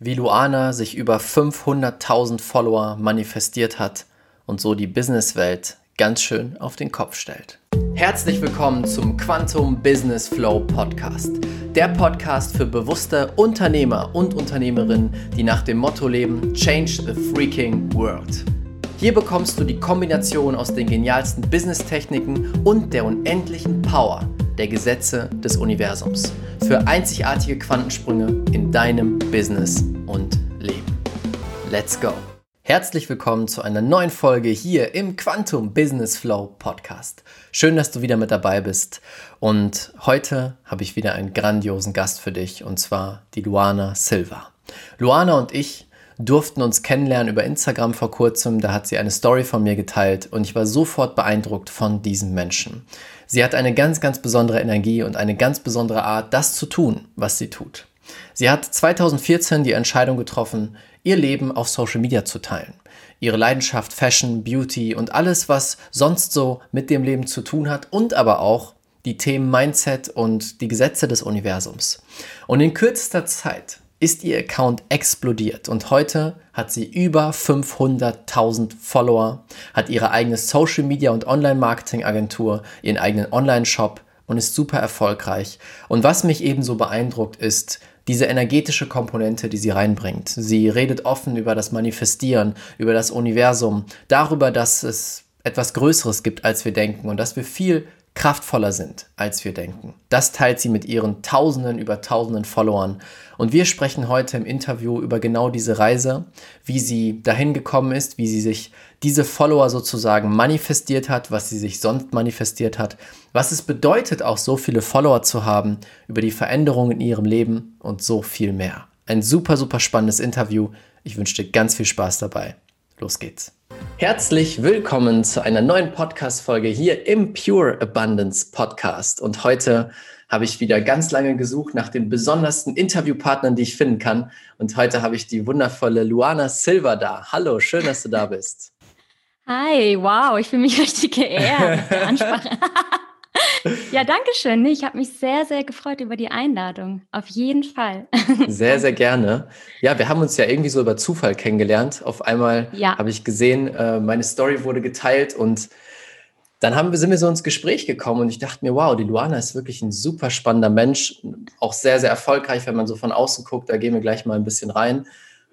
wie Luana sich über 500.000 Follower manifestiert hat und so die Businesswelt ganz schön auf den Kopf stellt. Herzlich willkommen zum Quantum Business Flow Podcast. Der Podcast für bewusste Unternehmer und Unternehmerinnen, die nach dem Motto leben, Change the Freaking World. Hier bekommst du die Kombination aus den genialsten Business-Techniken und der unendlichen Power der Gesetze des Universums für einzigartige Quantensprünge in deinem Business und Leben. Let's go! Herzlich willkommen zu einer neuen Folge hier im Quantum Business Flow Podcast. Schön, dass du wieder mit dabei bist. Und heute habe ich wieder einen grandiosen Gast für dich und zwar die Luana Silva. Luana und ich durften uns kennenlernen über Instagram vor kurzem. Da hat sie eine Story von mir geteilt und ich war sofort beeindruckt von diesem Menschen. Sie hat eine ganz, ganz besondere Energie und eine ganz besondere Art, das zu tun, was sie tut. Sie hat 2014 die Entscheidung getroffen, ihr Leben auf Social Media zu teilen. Ihre Leidenschaft Fashion, Beauty und alles, was sonst so mit dem Leben zu tun hat und aber auch die Themen Mindset und die Gesetze des Universums. Und in kürzester Zeit ist ihr Account explodiert und heute hat sie über 500.000 Follower, hat ihre eigene Social Media und Online-Marketing Agentur, ihren eigenen Online-Shop und ist super erfolgreich. Und was mich ebenso beeindruckt ist, diese energetische Komponente, die sie reinbringt. Sie redet offen über das Manifestieren, über das Universum, darüber, dass es etwas Größeres gibt, als wir denken und dass wir viel kraftvoller sind, als wir denken. Das teilt sie mit ihren Tausenden über Tausenden Followern. Und wir sprechen heute im Interview über genau diese Reise, wie sie dahin gekommen ist, wie sie sich diese Follower sozusagen manifestiert hat, was sie sich sonst manifestiert hat, was es bedeutet, auch so viele Follower zu haben, über die Veränderungen in ihrem Leben und so viel mehr. Ein super, super spannendes Interview. Ich wünsche dir ganz viel Spaß dabei. Los geht's. Herzlich willkommen zu einer neuen Podcast-Folge hier im Pure Abundance Podcast. Und heute habe ich wieder ganz lange gesucht nach den besondersten Interviewpartnern, die ich finden kann. Und heute habe ich die wundervolle Luana Silva da. Hallo, schön, dass du da bist. Hi, wow, ich fühle mich richtig geehrt. Ja, danke schön. Ich habe mich sehr, sehr gefreut über die Einladung. Auf jeden Fall. Sehr, sehr gerne. Ja, wir haben uns ja irgendwie so über Zufall kennengelernt. Auf einmal ja. habe ich gesehen, äh, meine Story wurde geteilt und dann haben wir, sind wir so ins Gespräch gekommen und ich dachte mir, wow, die Luana ist wirklich ein super spannender Mensch, auch sehr, sehr erfolgreich, wenn man so von außen guckt. Da gehen wir gleich mal ein bisschen rein.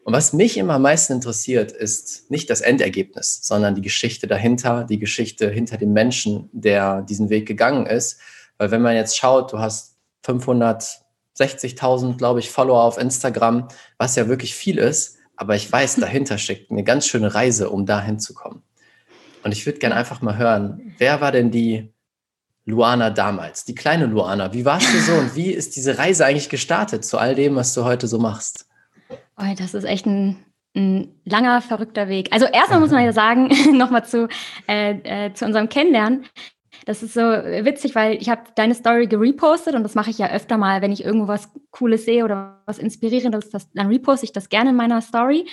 Und was mich immer am meisten interessiert, ist nicht das Endergebnis, sondern die Geschichte dahinter, die Geschichte hinter dem Menschen, der diesen Weg gegangen ist. Weil wenn man jetzt schaut, du hast 560.000, glaube ich, Follower auf Instagram, was ja wirklich viel ist, aber ich weiß, dahinter steckt eine ganz schöne Reise, um dahin zu kommen. Und ich würde gerne einfach mal hören, wer war denn die Luana damals, die kleine Luana? Wie warst du so und wie ist diese Reise eigentlich gestartet zu all dem, was du heute so machst? Oh, das ist echt ein, ein langer, verrückter Weg. Also erstmal muss man ja sagen, nochmal zu, äh, äh, zu unserem Kennenlernen. Das ist so witzig, weil ich habe deine Story gerepostet und das mache ich ja öfter mal, wenn ich irgendwo was Cooles sehe oder was Inspirierendes, das, dann reposte ich das gerne in meiner Story.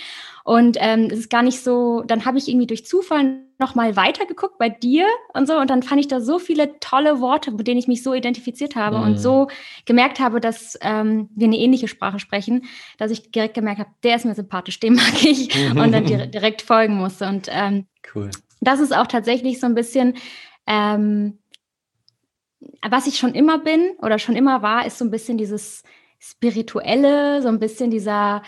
Und ähm, es ist gar nicht so, dann habe ich irgendwie durch Zufall nochmal weitergeguckt bei dir und so und dann fand ich da so viele tolle Worte, mit denen ich mich so identifiziert habe mhm. und so gemerkt habe, dass ähm, wir eine ähnliche Sprache sprechen, dass ich direkt gemerkt habe, der ist mir sympathisch, dem mag ich und dann direkt folgen musste. Und ähm, cool. das ist auch tatsächlich so ein bisschen ähm, was ich schon immer bin oder schon immer war, ist so ein bisschen dieses Spirituelle, so ein bisschen dieser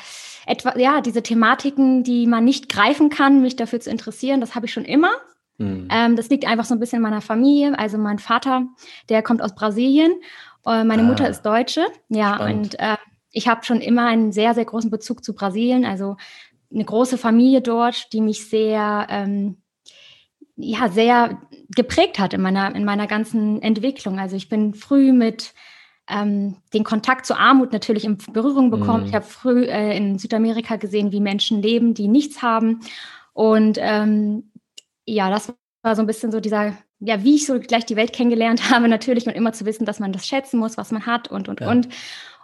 etwa, ja, diese Thematiken, die man nicht greifen kann, mich dafür zu interessieren, das habe ich schon immer. Mhm. Ähm, das liegt einfach so ein bisschen in meiner Familie. Also mein Vater, der kommt aus Brasilien, äh, meine ah, Mutter ist Deutsche. Ja, spannend. und äh, ich habe schon immer einen sehr, sehr großen Bezug zu Brasilien. Also eine große Familie dort, die mich sehr, ähm, ja, sehr geprägt hat in meiner, in meiner ganzen Entwicklung. Also ich bin früh mit ähm, den Kontakt zur Armut natürlich in Berührung bekommen. Mhm. Ich habe früh äh, in Südamerika gesehen, wie Menschen leben, die nichts haben. Und ähm, ja, das war so ein bisschen so dieser, ja, wie ich so gleich die Welt kennengelernt habe, natürlich und immer zu wissen, dass man das schätzen muss, was man hat und, und, ja. und.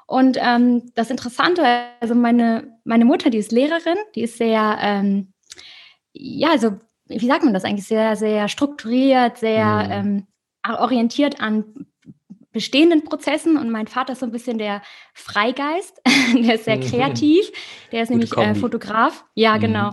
Und ähm, das Interessante, also meine, meine Mutter, die ist Lehrerin, die ist sehr, ähm, ja, also wie sagt man das eigentlich, sehr, sehr strukturiert, sehr mhm. ähm, orientiert an bestehenden Prozessen und mein Vater ist so ein bisschen der Freigeist, der ist sehr mhm. kreativ, der ist Gute nämlich äh, Fotograf. Ja, mhm. genau.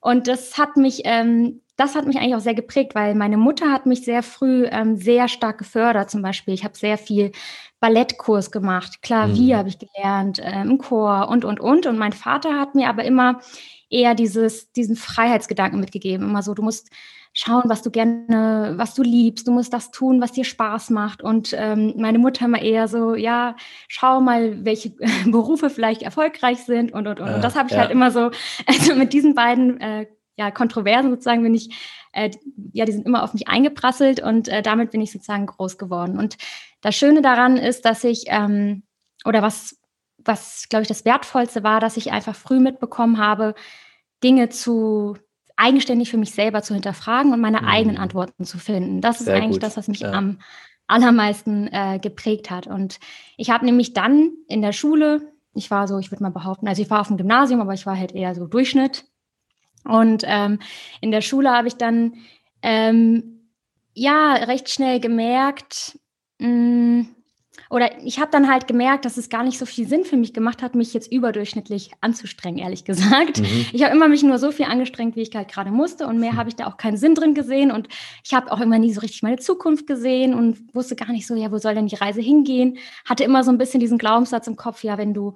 Und das hat mich, ähm, das hat mich eigentlich auch sehr geprägt, weil meine Mutter hat mich sehr früh ähm, sehr stark gefördert. Zum Beispiel, ich habe sehr viel Ballettkurs gemacht, Klavier mhm. habe ich gelernt, äh, im Chor und und und. Und mein Vater hat mir aber immer eher dieses, diesen Freiheitsgedanken mitgegeben. Immer so, du musst schauen, was du gerne, was du liebst. Du musst das tun, was dir Spaß macht. Und ähm, meine Mutter immer eher so, ja, schau mal, welche Berufe vielleicht erfolgreich sind und und und. und das habe ich ja. halt immer so, also mit diesen beiden äh, ja, Kontroversen sozusagen bin ich, äh, ja, die sind immer auf mich eingeprasselt und äh, damit bin ich sozusagen groß geworden. Und das Schöne daran ist, dass ich, ähm, oder was, was, glaube ich, das Wertvollste war, dass ich einfach früh mitbekommen habe, Dinge zu eigenständig für mich selber zu hinterfragen und meine mhm. eigenen Antworten zu finden. Das ist Sehr eigentlich gut. das, was mich ja. am allermeisten äh, geprägt hat. Und ich habe nämlich dann in der Schule, ich war so, ich würde mal behaupten, also ich war auf dem Gymnasium, aber ich war halt eher so Durchschnitt. Und ähm, in der Schule habe ich dann ähm, ja recht schnell gemerkt, mh, mm, oder ich habe dann halt gemerkt, dass es gar nicht so viel Sinn für mich gemacht hat, mich jetzt überdurchschnittlich anzustrengen, ehrlich gesagt. Mhm. Ich habe immer mich nur so viel angestrengt, wie ich halt gerade musste und mehr mhm. habe ich da auch keinen Sinn drin gesehen und ich habe auch immer nie so richtig meine Zukunft gesehen und wusste gar nicht so, ja, wo soll denn die Reise hingehen? Hatte immer so ein bisschen diesen Glaubenssatz im Kopf, ja, wenn du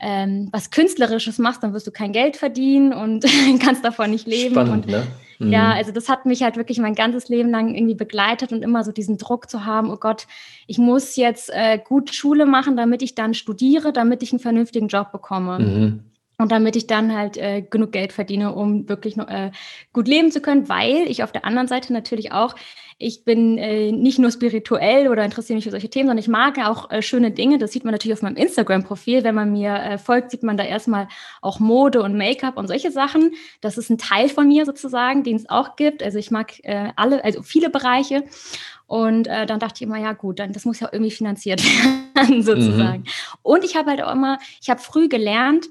ähm, was Künstlerisches machst, dann wirst du kein Geld verdienen und kannst davon nicht leben. Spannend, und ne? Mhm. Ja, also das hat mich halt wirklich mein ganzes Leben lang irgendwie begleitet und immer so diesen Druck zu haben, oh Gott, ich muss jetzt äh, gut Schule machen, damit ich dann studiere, damit ich einen vernünftigen Job bekomme. Mhm. Und damit ich dann halt äh, genug Geld verdiene, um wirklich äh, gut leben zu können, weil ich auf der anderen Seite natürlich auch ich bin äh, nicht nur spirituell oder interessiere mich für solche Themen, sondern ich mag auch äh, schöne Dinge. Das sieht man natürlich auf meinem Instagram-Profil. Wenn man mir äh, folgt, sieht man da erstmal auch Mode und Make-up und solche Sachen. Das ist ein Teil von mir sozusagen, den es auch gibt. Also ich mag äh, alle, also viele Bereiche. Und äh, dann dachte ich immer, ja gut, dann das muss ja irgendwie finanziert werden sozusagen. Mhm. Und ich habe halt auch immer, ich habe früh gelernt,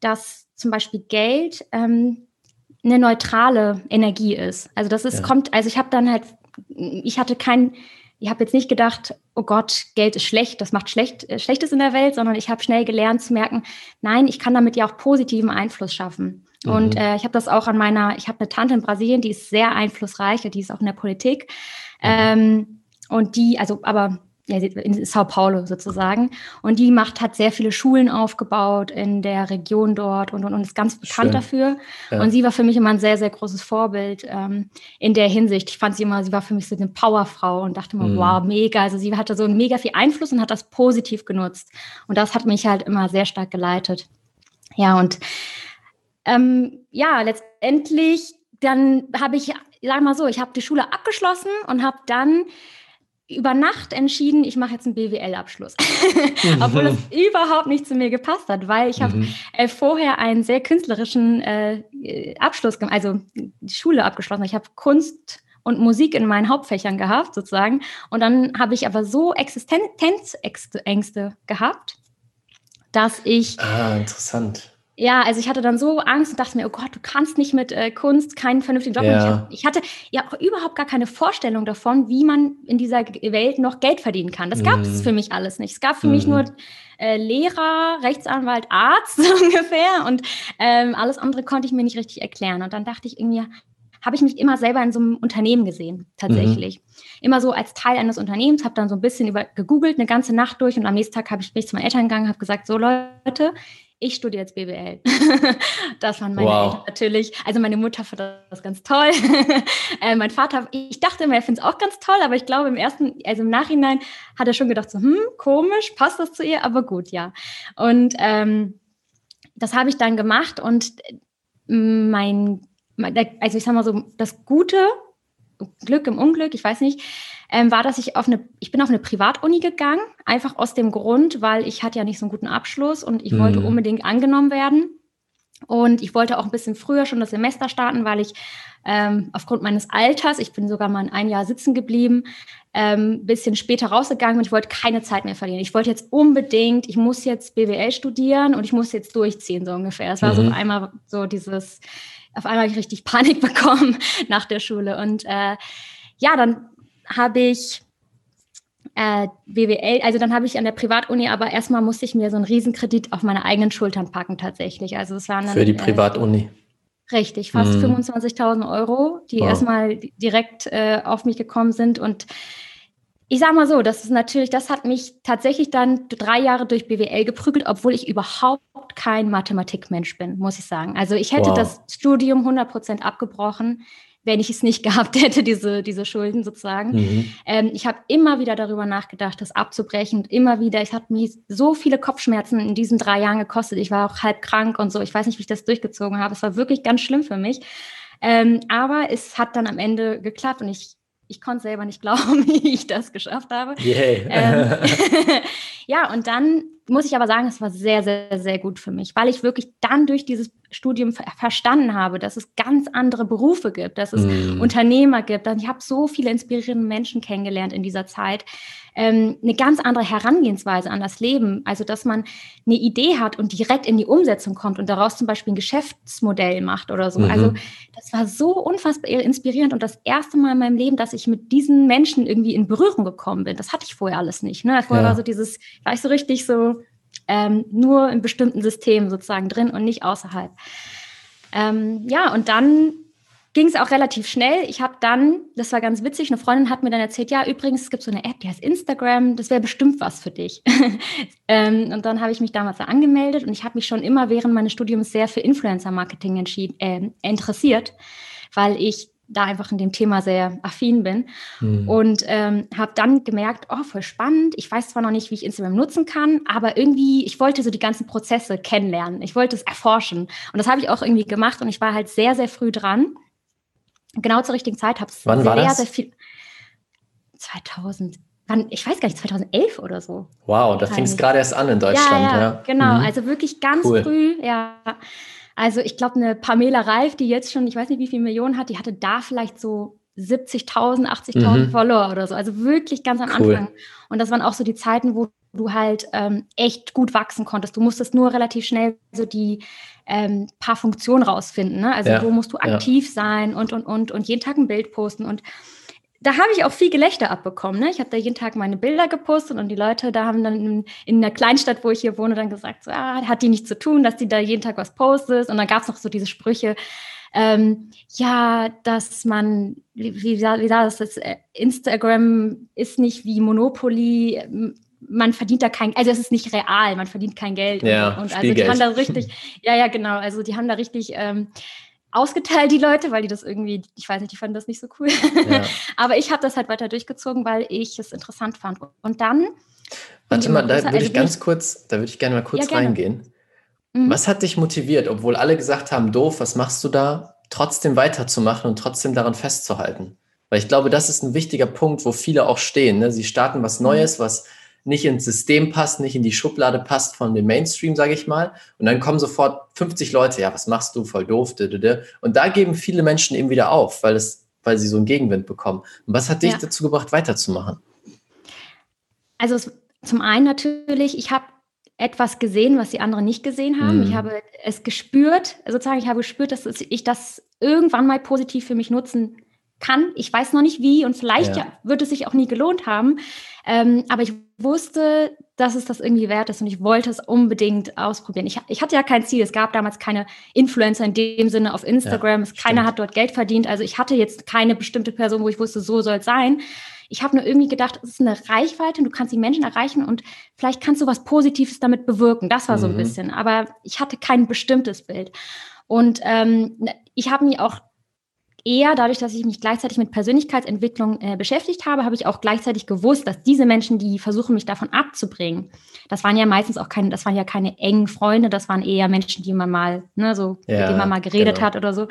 dass zum Beispiel Geld ähm, eine neutrale Energie ist. Also das ist, ja. kommt, also ich habe dann halt ich hatte kein, ich habe jetzt nicht gedacht, oh Gott, Geld ist schlecht, das macht schlecht, äh, Schlechtes in der Welt, sondern ich habe schnell gelernt zu merken, nein, ich kann damit ja auch positiven Einfluss schaffen. Mhm. Und äh, ich habe das auch an meiner, ich habe eine Tante in Brasilien, die ist sehr einflussreich, die ist auch in der Politik. Mhm. Ähm, und die, also, aber ja, in Sao Paulo sozusagen. Und die macht, hat sehr viele Schulen aufgebaut in der Region dort und, und, und ist ganz bekannt Schön. dafür. Ja. Und sie war für mich immer ein sehr, sehr großes Vorbild ähm, in der Hinsicht. Ich fand sie immer, sie war für mich so eine Powerfrau und dachte immer, mhm. wow, mega. Also sie hatte so mega viel Einfluss und hat das positiv genutzt. Und das hat mich halt immer sehr stark geleitet. Ja, und ähm, ja, letztendlich dann habe ich, sag mal so, ich habe die Schule abgeschlossen und habe dann über Nacht entschieden, ich mache jetzt einen BWL-Abschluss, obwohl es überhaupt nicht zu mir gepasst hat, weil ich habe mhm. äh, vorher einen sehr künstlerischen äh, Abschluss, also die Schule abgeschlossen. Ich habe Kunst und Musik in meinen Hauptfächern gehabt, sozusagen. Und dann habe ich aber so Existenzängste gehabt, dass ich. Ah, interessant ja, also ich hatte dann so Angst und dachte mir, oh Gott, du kannst nicht mit äh, Kunst keinen vernünftigen Job ja. machen. Ich hatte ja auch überhaupt gar keine Vorstellung davon, wie man in dieser Welt noch Geld verdienen kann. Das gab es mhm. für mich alles nicht. Es gab für mhm. mich nur äh, Lehrer, Rechtsanwalt, Arzt ungefähr und ähm, alles andere konnte ich mir nicht richtig erklären. Und dann dachte ich irgendwie, habe ich mich immer selber in so einem Unternehmen gesehen, tatsächlich. Mhm. Immer so als Teil eines Unternehmens, habe dann so ein bisschen über gegoogelt, eine ganze Nacht durch und am nächsten Tag habe ich mich zu meinen Eltern gegangen, habe gesagt, so Leute, ich studiere jetzt BWL. das waren meine wow. Eltern natürlich. Also meine Mutter fand das ganz toll. äh, mein Vater, ich dachte immer, er findet es auch ganz toll, aber ich glaube im ersten, also im Nachhinein hat er schon gedacht, so, hm, komisch, passt das zu ihr, aber gut, ja. Und ähm, das habe ich dann gemacht und mein, also ich sag mal so, das Gute, Glück im Unglück, ich weiß nicht, ähm, war, dass ich auf eine, ich bin auf eine Privatuni gegangen, einfach aus dem Grund, weil ich hatte ja nicht so einen guten Abschluss und ich mhm. wollte unbedingt angenommen werden. Und ich wollte auch ein bisschen früher schon das Semester starten, weil ich ähm, aufgrund meines Alters, ich bin sogar mal ein Jahr sitzen geblieben, ein ähm, bisschen später rausgegangen und ich wollte keine Zeit mehr verlieren. Ich wollte jetzt unbedingt, ich muss jetzt BWL studieren und ich muss jetzt durchziehen, so ungefähr. Es war mhm. so einmal so dieses, auf einmal habe ich richtig Panik bekommen nach der Schule. Und äh, ja, dann habe ich äh, BWL, also dann habe ich an der Privatuni, aber erstmal musste ich mir so einen Riesenkredit auf meine eigenen Schultern packen tatsächlich. Also es waren dann, Für die äh, Privatuni. Äh, richtig, fast mhm. 25.000 Euro, die wow. erstmal direkt äh, auf mich gekommen sind und ich sage mal so, das ist natürlich, das hat mich tatsächlich dann drei Jahre durch BWL geprügelt, obwohl ich überhaupt kein Mathematikmensch bin, muss ich sagen. Also ich hätte wow. das Studium 100 Prozent abgebrochen wenn ich es nicht gehabt hätte, diese, diese Schulden sozusagen. Mhm. Ähm, ich habe immer wieder darüber nachgedacht, das abzubrechen. Und immer wieder, ich hatte mir so viele Kopfschmerzen in diesen drei Jahren gekostet. Ich war auch halb krank und so. Ich weiß nicht, wie ich das durchgezogen habe. Es war wirklich ganz schlimm für mich. Ähm, aber es hat dann am Ende geklappt und ich ich konnte selber nicht glauben, wie ich das geschafft habe. Yeah. Ähm, ja, und dann muss ich aber sagen, es war sehr, sehr, sehr gut für mich, weil ich wirklich dann durch dieses Studium verstanden habe, dass es ganz andere Berufe gibt, dass es mm. Unternehmer gibt. Ich habe so viele inspirierende Menschen kennengelernt in dieser Zeit. Ähm, eine ganz andere Herangehensweise an das Leben. Also, dass man eine Idee hat und direkt in die Umsetzung kommt und daraus zum Beispiel ein Geschäftsmodell macht oder so. Mhm. Also, das war so unfassbar inspirierend und das erste Mal in meinem Leben, dass ich mit diesen Menschen irgendwie in Berührung gekommen bin. Das hatte ich vorher alles nicht. Ne? Vorher ja. war so dieses, war ich so richtig so ähm, nur in bestimmten Systemen sozusagen drin und nicht außerhalb. Ähm, ja, und dann ging es auch relativ schnell. Ich habe dann, das war ganz witzig, eine Freundin hat mir dann erzählt, ja, übrigens, es gibt so eine App, die heißt Instagram, das wäre bestimmt was für dich. ähm, und dann habe ich mich damals da angemeldet und ich habe mich schon immer während meines Studiums sehr für Influencer-Marketing äh, interessiert, weil ich da einfach in dem Thema sehr affin bin. Mhm. Und ähm, habe dann gemerkt, oh, voll spannend. Ich weiß zwar noch nicht, wie ich Instagram nutzen kann, aber irgendwie, ich wollte so die ganzen Prozesse kennenlernen. Ich wollte es erforschen. Und das habe ich auch irgendwie gemacht und ich war halt sehr, sehr früh dran. Genau zur richtigen Zeit. Habe es sehr, das? sehr viel. 2000 wann, ich weiß gar nicht, 2011 oder so. Wow, da fing es gerade erst an in Deutschland. Ja, ja, ja. genau. Mhm. Also wirklich ganz cool. früh, ja. Also ich glaube, eine Pamela Reif, die jetzt schon, ich weiß nicht, wie viele Millionen hat, die hatte da vielleicht so 70.000, 80.000 mhm. Follower oder so. Also wirklich ganz am cool. Anfang. Und das waren auch so die Zeiten, wo du halt ähm, echt gut wachsen konntest. Du musstest nur relativ schnell so die ähm, paar Funktionen rausfinden. Ne? Also ja. wo musst du aktiv ja. sein und, und, und, und jeden Tag ein Bild posten. Und da habe ich auch viel Gelächter abbekommen. Ne? Ich habe da jeden Tag meine Bilder gepostet und die Leute da haben dann in, in der Kleinstadt, wo ich hier wohne, dann gesagt, so, ah, hat die nichts zu tun, dass die da jeden Tag was postet. Und dann gab es noch so diese Sprüche, ähm, ja, dass man, wie, wie, wie das, das, äh, Instagram ist nicht wie Monopoly, man verdient da kein, also es ist nicht real, man verdient kein Geld. Ja, und, und also die haben da richtig, ja, ja, genau, also die haben da richtig ähm, ausgeteilt, die Leute, weil die das irgendwie, ich weiß nicht, die fanden das nicht so cool. Ja. Aber ich habe das halt weiter durchgezogen, weil ich es interessant fand. Und dann. Warte mal, da würde ich ganz kurz, da würde ich gerne mal kurz ja, reingehen. Mhm. Was hat dich motiviert, obwohl alle gesagt haben, doof, was machst du da, trotzdem weiterzumachen und trotzdem daran festzuhalten? Weil ich glaube, das ist ein wichtiger Punkt, wo viele auch stehen. Ne? Sie starten was mhm. Neues, was nicht ins System passt, nicht in die Schublade passt von dem Mainstream, sage ich mal. Und dann kommen sofort 50 Leute, ja, was machst du, voll doof. Und da geben viele Menschen eben wieder auf, weil, es, weil sie so einen Gegenwind bekommen. Und was hat dich ja. dazu gebracht, weiterzumachen? Also zum einen natürlich, ich habe etwas gesehen, was die anderen nicht gesehen haben. Mhm. Ich habe es gespürt, sozusagen, ich habe gespürt, dass ich das irgendwann mal positiv für mich nutzen kann. Ich weiß noch nicht wie und vielleicht ja. Wird es sich auch nie gelohnt haben. Ähm, aber ich wusste, dass es das irgendwie wert ist und ich wollte es unbedingt ausprobieren. Ich, ich hatte ja kein Ziel. Es gab damals keine Influencer in dem Sinne auf Instagram. Ja, Keiner hat dort Geld verdient. Also ich hatte jetzt keine bestimmte Person, wo ich wusste, so soll es sein. Ich habe nur irgendwie gedacht, es ist eine Reichweite und du kannst die Menschen erreichen und vielleicht kannst du was Positives damit bewirken. Das war so ein mhm. bisschen. Aber ich hatte kein bestimmtes Bild. Und ähm, ich habe mich auch eher dadurch, dass ich mich gleichzeitig mit Persönlichkeitsentwicklung äh, beschäftigt habe, habe ich auch gleichzeitig gewusst, dass diese Menschen, die versuchen, mich davon abzubringen, das waren ja meistens auch keine, das waren ja keine engen Freunde, das waren eher Menschen, die man mal, ne, so, ja, mit denen man mal geredet genau. hat oder so.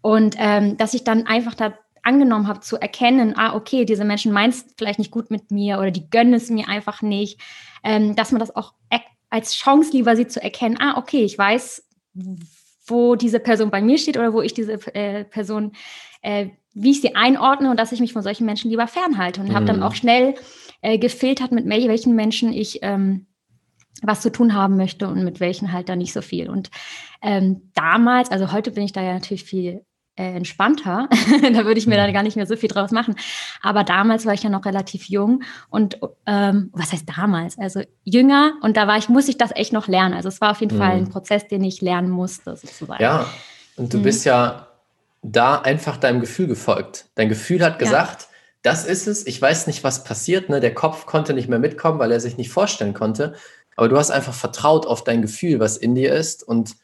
Und ähm, dass ich dann einfach da angenommen habe, zu erkennen, ah, okay, diese Menschen meinen es vielleicht nicht gut mit mir oder die gönnen es mir einfach nicht, ähm, dass man das auch als Chance lieber sieht, zu erkennen, ah, okay, ich weiß, wo diese Person bei mir steht oder wo ich diese äh, Person, äh, wie ich sie einordne und dass ich mich von solchen Menschen lieber fernhalte. Und mhm. habe dann auch schnell äh, gefiltert, mit welchen Menschen ich ähm, was zu tun haben möchte und mit welchen halt dann nicht so viel. Und ähm, damals, also heute bin ich da ja natürlich viel äh, entspannter. da würde ich mir dann mhm. gar nicht mehr so viel draus machen. Aber damals war ich ja noch relativ jung und ähm, was heißt damals? Also jünger und da war ich, muss ich das echt noch lernen. Also es war auf jeden mhm. Fall ein Prozess, den ich lernen musste, sozusagen. Ja, und du mhm. bist ja da einfach deinem Gefühl gefolgt. Dein Gefühl hat gesagt, ja. das ist es, ich weiß nicht, was passiert. Ne? Der Kopf konnte nicht mehr mitkommen, weil er sich nicht vorstellen konnte. Aber du hast einfach vertraut auf dein Gefühl, was in dir ist und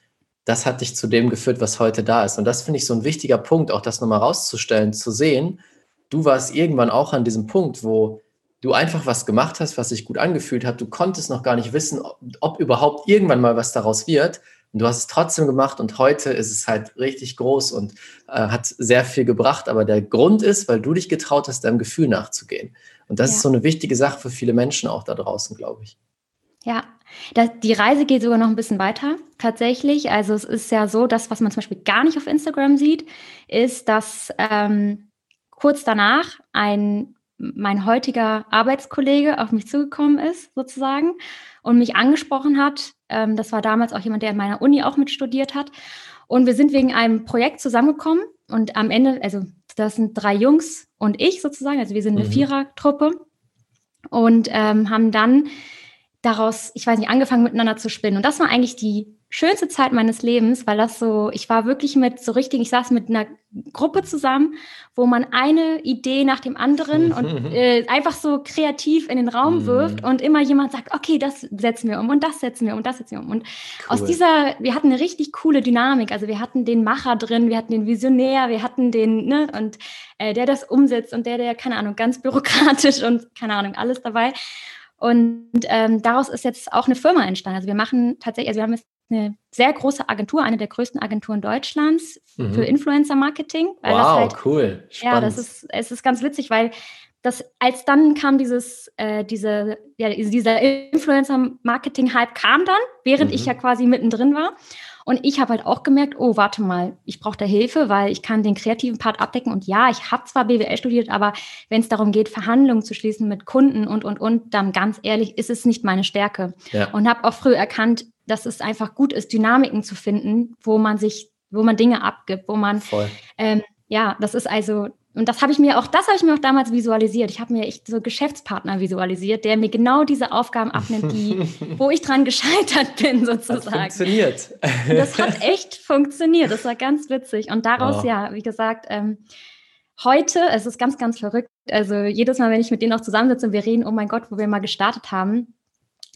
das hat dich zu dem geführt, was heute da ist. Und das finde ich so ein wichtiger Punkt, auch das nochmal rauszustellen, zu sehen. Du warst irgendwann auch an diesem Punkt, wo du einfach was gemacht hast, was sich gut angefühlt hat. Du konntest noch gar nicht wissen, ob, ob überhaupt irgendwann mal was daraus wird. Und du hast es trotzdem gemacht und heute ist es halt richtig groß und äh, hat sehr viel gebracht. Aber der Grund ist, weil du dich getraut hast, deinem Gefühl nachzugehen. Und das ja. ist so eine wichtige Sache für viele Menschen auch da draußen, glaube ich. Ja, das, die Reise geht sogar noch ein bisschen weiter, tatsächlich. Also es ist ja so, dass was man zum Beispiel gar nicht auf Instagram sieht, ist, dass ähm, kurz danach ein mein heutiger Arbeitskollege auf mich zugekommen ist, sozusagen, und mich angesprochen hat. Ähm, das war damals auch jemand, der in meiner Uni auch mit studiert hat. Und wir sind wegen einem Projekt zusammengekommen. Und am Ende, also das sind drei Jungs und ich sozusagen, also wir sind eine mhm. Vierertruppe und ähm, haben dann daraus, ich weiß nicht, angefangen miteinander zu spinnen. Und das war eigentlich die schönste Zeit meines Lebens, weil das so, ich war wirklich mit so richtig, ich saß mit einer Gruppe zusammen, wo man eine Idee nach dem anderen und äh, einfach so kreativ in den Raum mhm. wirft und immer jemand sagt, okay, das setzen wir um und das setzen wir um und das setzen wir um. Und cool. aus dieser, wir hatten eine richtig coole Dynamik. Also wir hatten den Macher drin, wir hatten den Visionär, wir hatten den, ne, und äh, der das umsetzt und der, der, keine Ahnung, ganz bürokratisch und keine Ahnung, alles dabei. Und ähm, daraus ist jetzt auch eine Firma entstanden. Also wir machen tatsächlich, also wir haben jetzt eine sehr große Agentur, eine der größten Agenturen Deutschlands mhm. für Influencer-Marketing. Wow, halt, cool. Spannend. Ja, das ist, es ist ganz witzig, weil das, als dann kam dieses, äh, diese, ja, dieser Influencer-Marketing-Hype kam dann, während mhm. ich ja quasi mittendrin war. Und ich habe halt auch gemerkt, oh, warte mal, ich brauche da Hilfe, weil ich kann den kreativen Part abdecken. Und ja, ich habe zwar BWL studiert, aber wenn es darum geht, Verhandlungen zu schließen mit Kunden und, und, und, dann ganz ehrlich, ist es nicht meine Stärke. Ja. Und habe auch früh erkannt, dass es einfach gut ist, Dynamiken zu finden, wo man sich, wo man Dinge abgibt, wo man, ähm, ja, das ist also und das habe ich mir auch, das habe ich mir auch damals visualisiert. Ich habe mir echt so Geschäftspartner visualisiert, der mir genau diese Aufgaben abnimmt, die, wo ich dran gescheitert bin, sozusagen. Das funktioniert. Das hat echt funktioniert. Das war ganz witzig. Und daraus, oh. ja, wie gesagt, ähm, heute, es ist ganz, ganz verrückt. Also jedes Mal, wenn ich mit denen auch zusammensitze und wir reden, oh mein Gott, wo wir mal gestartet haben,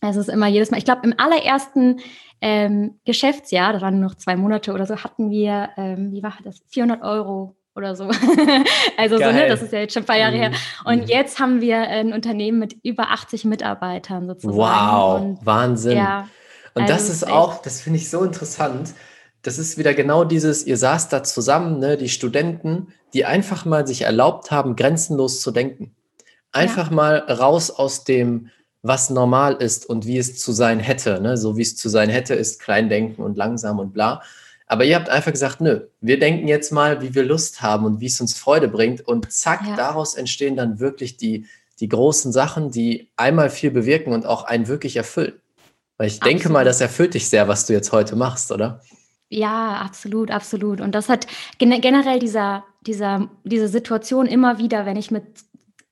es ist immer jedes Mal, ich glaube, im allerersten ähm, Geschäftsjahr, das waren nur noch zwei Monate oder so, hatten wir, ähm, wie war das, 400 Euro oder so. also Geil. so, ne, das ist ja jetzt schon ein paar Jahre mhm. her. Und mhm. jetzt haben wir ein Unternehmen mit über 80 Mitarbeitern sozusagen. Wow, Und, Wahnsinn. Ja, Und also das ist auch, das finde ich so interessant. Das ist wieder genau dieses, ihr saßt da zusammen, ne, die Studenten, die einfach mal sich erlaubt haben, grenzenlos zu denken. Einfach ja. mal raus aus dem, was normal ist und wie es zu sein hätte. Ne? So wie es zu sein hätte, ist Kleindenken und langsam und bla aber ihr habt einfach gesagt, nö, wir denken jetzt mal, wie wir Lust haben und wie es uns Freude bringt. Und zack, ja. daraus entstehen dann wirklich die, die großen Sachen, die einmal viel bewirken und auch einen wirklich erfüllen. Weil ich absolut. denke mal, das erfüllt dich sehr, was du jetzt heute machst, oder? Ja, absolut, absolut. Und das hat generell dieser, dieser, diese Situation immer wieder, wenn ich mit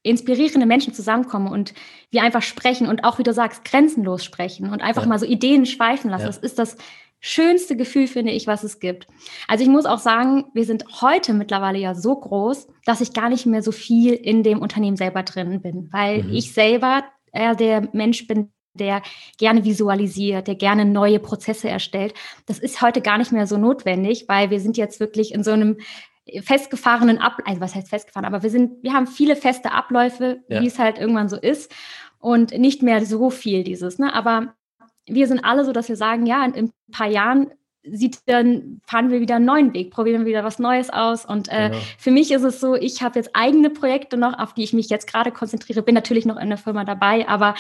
inspirierenden Menschen zusammenkomme und wir einfach sprechen und auch, wie du sagst, grenzenlos sprechen und einfach ja. mal so Ideen schweifen lassen. Ja. Das ist das schönste Gefühl, finde ich, was es gibt. Also ich muss auch sagen, wir sind heute mittlerweile ja so groß, dass ich gar nicht mehr so viel in dem Unternehmen selber drin bin, weil mhm. ich selber äh, der Mensch bin, der gerne visualisiert, der gerne neue Prozesse erstellt. Das ist heute gar nicht mehr so notwendig, weil wir sind jetzt wirklich in so einem festgefahrenen Ab, also was heißt festgefahren, aber wir sind, wir haben viele feste Abläufe, ja. wie es halt irgendwann so ist und nicht mehr so viel dieses, ne? Aber wir sind alle so, dass wir sagen, ja, in, in ein paar Jahren sieht dann, fahren wir wieder einen neuen Weg, probieren wieder was Neues aus. Und äh, genau. für mich ist es so, ich habe jetzt eigene Projekte noch, auf die ich mich jetzt gerade konzentriere, bin natürlich noch in der Firma dabei, aber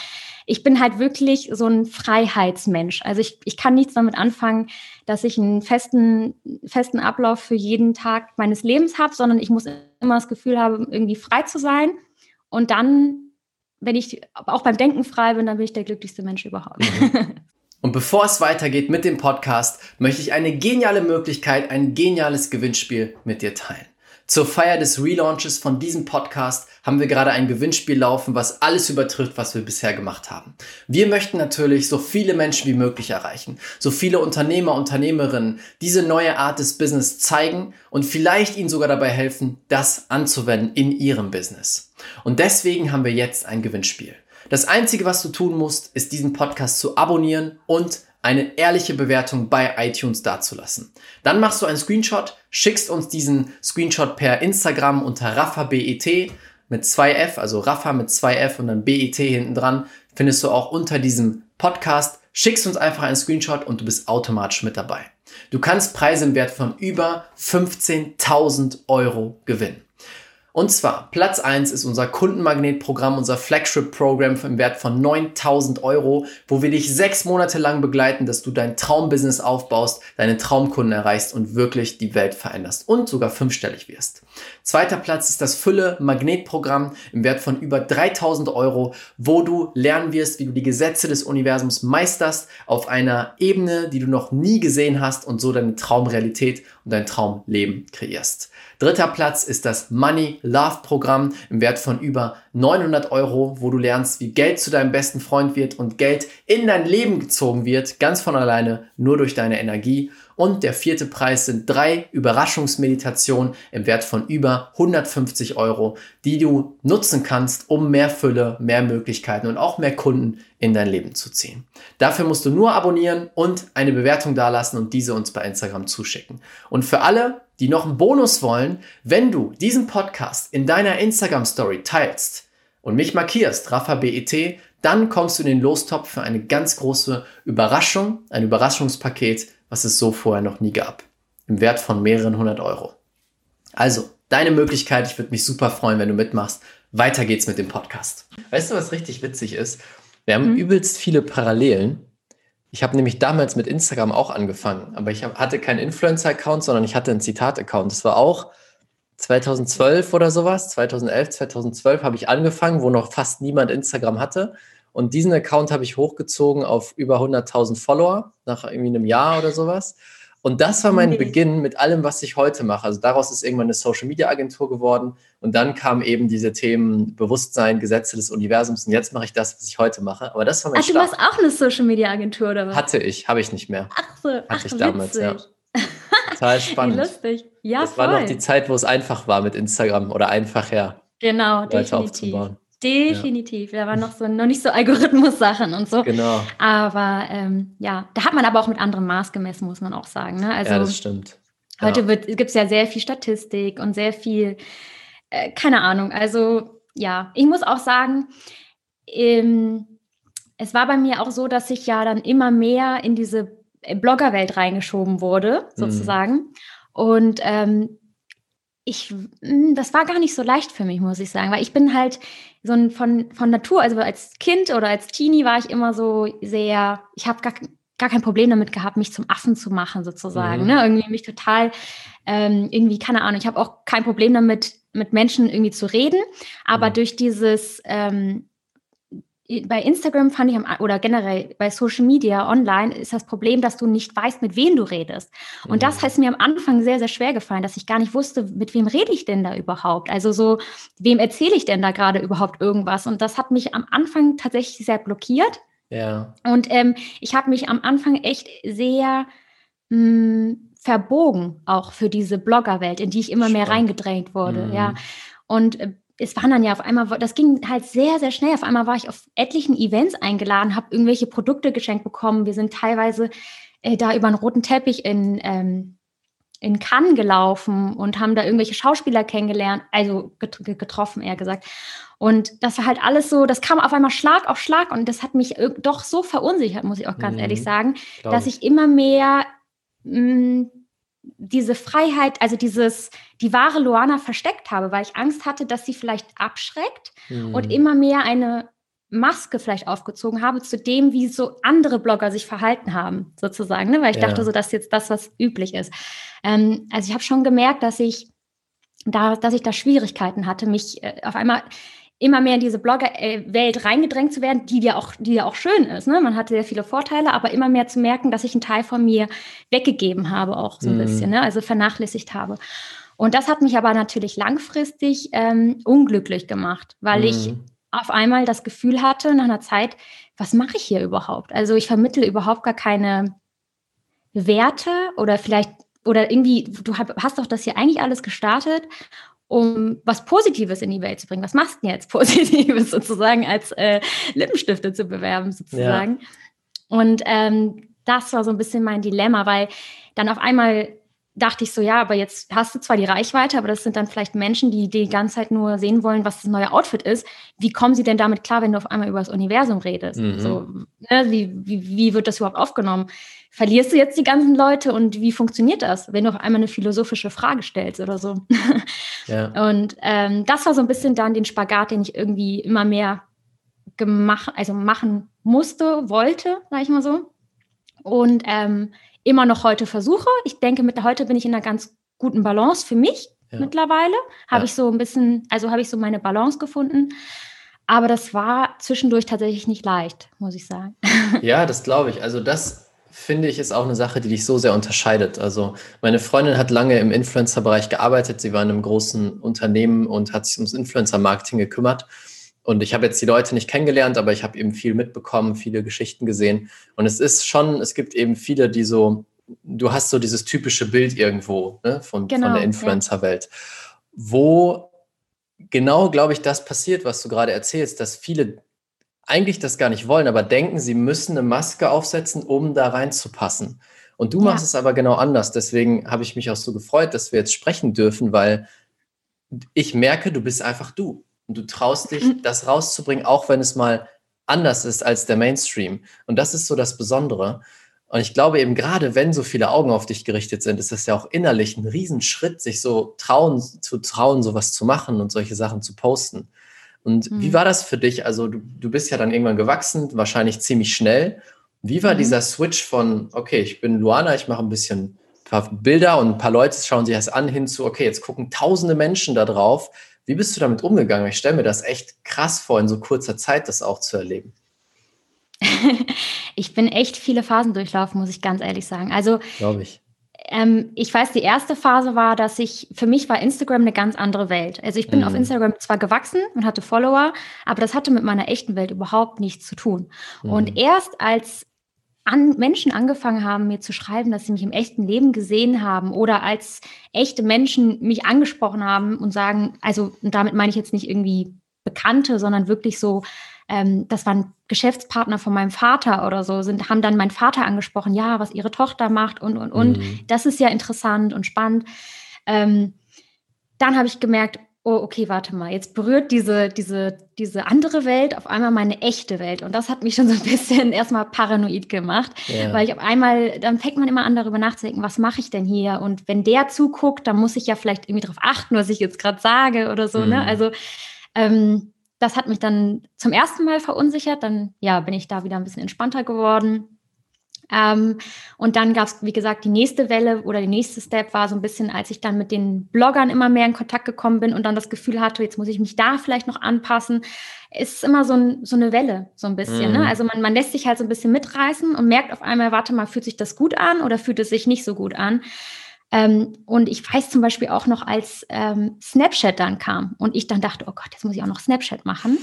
ich bin halt wirklich so ein Freiheitsmensch. Also ich, ich kann nichts damit anfangen, dass ich einen festen, festen Ablauf für jeden Tag meines Lebens habe, sondern ich muss immer das Gefühl haben, irgendwie frei zu sein. Und dann wenn ich auch beim Denken frei bin, dann bin ich der glücklichste Mensch überhaupt. Mhm. Und bevor es weitergeht mit dem Podcast, möchte ich eine geniale Möglichkeit, ein geniales Gewinnspiel mit dir teilen. Zur Feier des Relaunches von diesem Podcast haben wir gerade ein Gewinnspiel laufen, was alles übertrifft, was wir bisher gemacht haben. Wir möchten natürlich so viele Menschen wie möglich erreichen, so viele Unternehmer, Unternehmerinnen diese neue Art des Business zeigen und vielleicht ihnen sogar dabei helfen, das anzuwenden in ihrem Business. Und deswegen haben wir jetzt ein Gewinnspiel. Das Einzige, was du tun musst, ist diesen Podcast zu abonnieren und eine ehrliche Bewertung bei iTunes dazulassen. Dann machst du einen Screenshot, schickst uns diesen Screenshot per Instagram unter RaffaBET mit 2F, also Raffa mit 2F und dann BET hinten dran, findest du auch unter diesem Podcast. Schickst uns einfach einen Screenshot und du bist automatisch mit dabei. Du kannst Preise im Wert von über 15.000 Euro gewinnen. Und zwar, Platz 1 ist unser Kundenmagnetprogramm, unser Flagship-Programm im Wert von 9000 Euro, wo wir dich sechs Monate lang begleiten, dass du dein Traumbusiness aufbaust, deine Traumkunden erreichst und wirklich die Welt veränderst und sogar fünfstellig wirst. Zweiter Platz ist das Fülle-Magnetprogramm im Wert von über 3000 Euro, wo du lernen wirst, wie du die Gesetze des Universums meisterst auf einer Ebene, die du noch nie gesehen hast und so deine Traumrealität und dein Traumleben kreierst. Dritter Platz ist das Money Love Programm im Wert von über 900 Euro, wo du lernst, wie Geld zu deinem besten Freund wird und Geld in dein Leben gezogen wird, ganz von alleine, nur durch deine Energie. Und der vierte Preis sind drei Überraschungsmeditationen im Wert von über 150 Euro, die du nutzen kannst, um mehr Fülle, mehr Möglichkeiten und auch mehr Kunden in dein Leben zu ziehen. Dafür musst du nur abonnieren und eine Bewertung dalassen und diese uns bei Instagram zuschicken. Und für alle, die noch einen Bonus wollen, wenn du diesen Podcast in deiner Instagram Story teilst und mich markierst, Rafa BET, dann kommst du in den Lostopf für eine ganz große Überraschung, ein Überraschungspaket, was es so vorher noch nie gab. Im Wert von mehreren hundert Euro. Also, deine Möglichkeit, ich würde mich super freuen, wenn du mitmachst. Weiter geht's mit dem Podcast. Weißt du, was richtig witzig ist? Wir haben mhm. übelst viele Parallelen ich habe nämlich damals mit Instagram auch angefangen, aber ich hatte keinen Influencer-Account, sondern ich hatte einen Zitat-Account. Das war auch 2012 oder sowas, 2011, 2012 habe ich angefangen, wo noch fast niemand Instagram hatte. Und diesen Account habe ich hochgezogen auf über 100.000 Follower nach irgendwie einem Jahr oder sowas. Und das war mein okay. Beginn mit allem, was ich heute mache. Also daraus ist irgendwann eine Social Media Agentur geworden. Und dann kamen eben diese Themen Bewusstsein, Gesetze des Universums. Und jetzt mache ich das, was ich heute mache. Aber das war mein Ach, Start. du warst auch eine Social Media Agentur oder was? Hatte ich, habe ich nicht mehr. Ach so, Hatte ach, ich damals, witzig. ja. Total spannend. Lustig. Ja, das voll. war noch die Zeit, wo es einfach war mit Instagram oder einfach, ja. Genau, Leute definitiv. aufzubauen. Definitiv. Da waren noch so noch nicht so Algorithmus-Sachen und so. Genau. Aber ähm, ja, da hat man aber auch mit anderem Maß gemessen, muss man auch sagen. Ne? Also ja, das stimmt. heute ja. gibt es ja sehr viel Statistik und sehr viel, äh, keine Ahnung. Also ja, ich muss auch sagen, ähm, es war bei mir auch so, dass ich ja dann immer mehr in diese Bloggerwelt reingeschoben wurde, Mhm. sozusagen. Und ähm, ich, mh, das war gar nicht so leicht für mich, muss ich sagen, weil ich bin halt so ein von, von Natur, also als Kind oder als Teenie war ich immer so sehr, ich habe gar, gar kein Problem damit gehabt, mich zum Affen zu machen, sozusagen. Mhm. Ne? Irgendwie mich total, ähm, irgendwie, keine Ahnung, ich habe auch kein Problem damit, mit Menschen irgendwie zu reden, aber Mhm. durch dieses, ähm, bei Instagram fand ich am, oder generell bei Social Media online ist das Problem, dass du nicht weißt, mit wem du redest. Und das Mhm. ist mir am Anfang sehr, sehr schwer gefallen, dass ich gar nicht wusste, mit wem rede ich denn da überhaupt? Also so, wem erzähle ich denn da gerade überhaupt irgendwas? Und das hat mich am Anfang tatsächlich sehr blockiert. Ja. Und ähm, ich habe mich am Anfang echt sehr mh, verbogen, auch für diese Bloggerwelt, in die ich immer mehr Spannend. reingedrängt wurde. Mhm. Ja. Und äh, es waren dann ja auf einmal, das ging halt sehr, sehr schnell. Auf einmal war ich auf etlichen Events eingeladen, habe irgendwelche Produkte geschenkt bekommen. Wir sind teilweise äh, da über einen roten Teppich in, ähm, in Cannes gelaufen und haben da irgendwelche Schauspieler kennengelernt, also get getroffen, eher gesagt. Und das war halt alles so, das kam auf einmal Schlag auf Schlag und das hat mich doch so verunsichert, muss ich auch ganz Mhm. ehrlich sagen, dass ich immer mehr mh, diese Freiheit, also dieses, die wahre Luana versteckt habe, weil ich Angst hatte, dass sie vielleicht abschreckt Mhm. und immer mehr eine Maske vielleicht aufgezogen habe zu dem, wie so andere Blogger sich verhalten haben, sozusagen, ne? weil ich Ja. dachte so, das ist jetzt das, was üblich ist. Ähm, also ich habe schon gemerkt, dass ich da, dass ich da Schwierigkeiten hatte, mich äh, auf einmal immer mehr in diese Blogger-Welt reingedrängt zu werden, die ja auch, die ja auch schön ist. Ne? Man hat sehr viele Vorteile, aber immer mehr zu merken, dass ich einen Teil von mir weggegeben habe, auch so ein mhm. bisschen, ne? also vernachlässigt habe. Und das hat mich aber natürlich langfristig ähm, unglücklich gemacht, weil mhm. ich auf einmal das Gefühl hatte, nach einer Zeit, was mache ich hier überhaupt? Also ich vermittle überhaupt gar keine Werte oder vielleicht, oder irgendwie, du hast doch das hier eigentlich alles gestartet um was Positives in die Welt zu bringen. Was machst du denn jetzt Positives sozusagen als äh, Lippenstifte zu bewerben sozusagen? Ja. Und ähm, das war so ein bisschen mein Dilemma, weil dann auf einmal dachte ich so, ja, aber jetzt hast du zwar die Reichweite, aber das sind dann vielleicht Menschen, die die ganze Zeit nur sehen wollen, was das neue Outfit ist. Wie kommen sie denn damit klar, wenn du auf einmal über das Universum redest? Mhm. So, ne, wie, wie, wie wird das überhaupt aufgenommen? Verlierst du jetzt die ganzen Leute und wie funktioniert das, wenn du auf einmal eine philosophische Frage stellst oder so? Ja. Und ähm, das war so ein bisschen dann den Spagat, den ich irgendwie immer mehr gemacht, also machen musste, wollte, sag ich mal so. Und ähm, immer noch heute versuche. Ich denke, mit heute bin ich in einer ganz guten Balance für mich ja. mittlerweile. Habe ja. ich so ein bisschen, also habe ich so meine Balance gefunden. Aber das war zwischendurch tatsächlich nicht leicht, muss ich sagen. Ja, das glaube ich. Also das finde ich ist auch eine Sache, die dich so sehr unterscheidet. Also meine Freundin hat lange im Influencer-Bereich gearbeitet. Sie war in einem großen Unternehmen und hat sich ums Influencer-Marketing gekümmert. Und ich habe jetzt die Leute nicht kennengelernt, aber ich habe eben viel mitbekommen, viele Geschichten gesehen. Und es ist schon, es gibt eben viele, die so, du hast so dieses typische Bild irgendwo ne, von, genau, von der Influencer-Welt. Ja. Wo genau, glaube ich, das passiert, was du gerade erzählst, dass viele eigentlich das gar nicht wollen, aber denken, sie müssen eine Maske aufsetzen, um da reinzupassen. Und du machst ja. es aber genau anders. Deswegen habe ich mich auch so gefreut, dass wir jetzt sprechen dürfen, weil ich merke, du bist einfach du. Und du traust dich, mhm. das rauszubringen, auch wenn es mal anders ist als der Mainstream. Und das ist so das Besondere. Und ich glaube eben gerade, wenn so viele Augen auf dich gerichtet sind, ist das ja auch innerlich ein Riesenschritt, sich so trauen, zu trauen, sowas zu machen und solche Sachen zu posten. Und mhm. wie war das für dich? Also du, du bist ja dann irgendwann gewachsen, wahrscheinlich ziemlich schnell. Wie war mhm. dieser Switch von, okay, ich bin Luana, ich mache ein bisschen ein paar Bilder und ein paar Leute schauen sich das an, hin zu, okay, jetzt gucken tausende Menschen da drauf. Wie bist du damit umgegangen? Ich stelle mir das echt krass vor, in so kurzer Zeit das auch zu erleben. ich bin echt viele Phasen durchlaufen, muss ich ganz ehrlich sagen. Also, glaube ich. Ähm, ich weiß, die erste Phase war, dass ich, für mich war Instagram eine ganz andere Welt. Also ich bin mhm. auf Instagram zwar gewachsen und hatte Follower, aber das hatte mit meiner echten Welt überhaupt nichts zu tun. Mhm. Und erst als an Menschen angefangen haben, mir zu schreiben, dass sie mich im echten Leben gesehen haben oder als echte Menschen mich angesprochen haben und sagen, also und damit meine ich jetzt nicht irgendwie Bekannte, sondern wirklich so, ähm, das waren Geschäftspartner von meinem Vater oder so, sind, haben dann meinen Vater angesprochen, ja, was ihre Tochter macht und, und, und. Mhm. Das ist ja interessant und spannend. Ähm, dann habe ich gemerkt, oh, okay, warte mal, jetzt berührt diese, diese, diese andere Welt auf einmal meine echte Welt. Und das hat mich schon so ein bisschen erstmal paranoid gemacht, ja. weil ich auf einmal, dann fängt man immer an, darüber nachzudenken, was mache ich denn hier? Und wenn der zuguckt, dann muss ich ja vielleicht irgendwie darauf achten, was ich jetzt gerade sage oder so. Ne? Mhm. Ne? Also ähm, das hat mich dann zum ersten Mal verunsichert. Dann ja, bin ich da wieder ein bisschen entspannter geworden. Ähm, und dann gab es, wie gesagt, die nächste Welle oder die nächste Step war so ein bisschen, als ich dann mit den Bloggern immer mehr in Kontakt gekommen bin und dann das Gefühl hatte, jetzt muss ich mich da vielleicht noch anpassen. Es ist immer so, ein, so eine Welle, so ein bisschen. Ne? Mhm. Ne? Also man, man lässt sich halt so ein bisschen mitreißen und merkt auf einmal, warte mal, fühlt sich das gut an oder fühlt es sich nicht so gut an? Ähm, und ich weiß zum Beispiel auch noch, als ähm, Snapchat dann kam und ich dann dachte, oh Gott, jetzt muss ich auch noch Snapchat machen.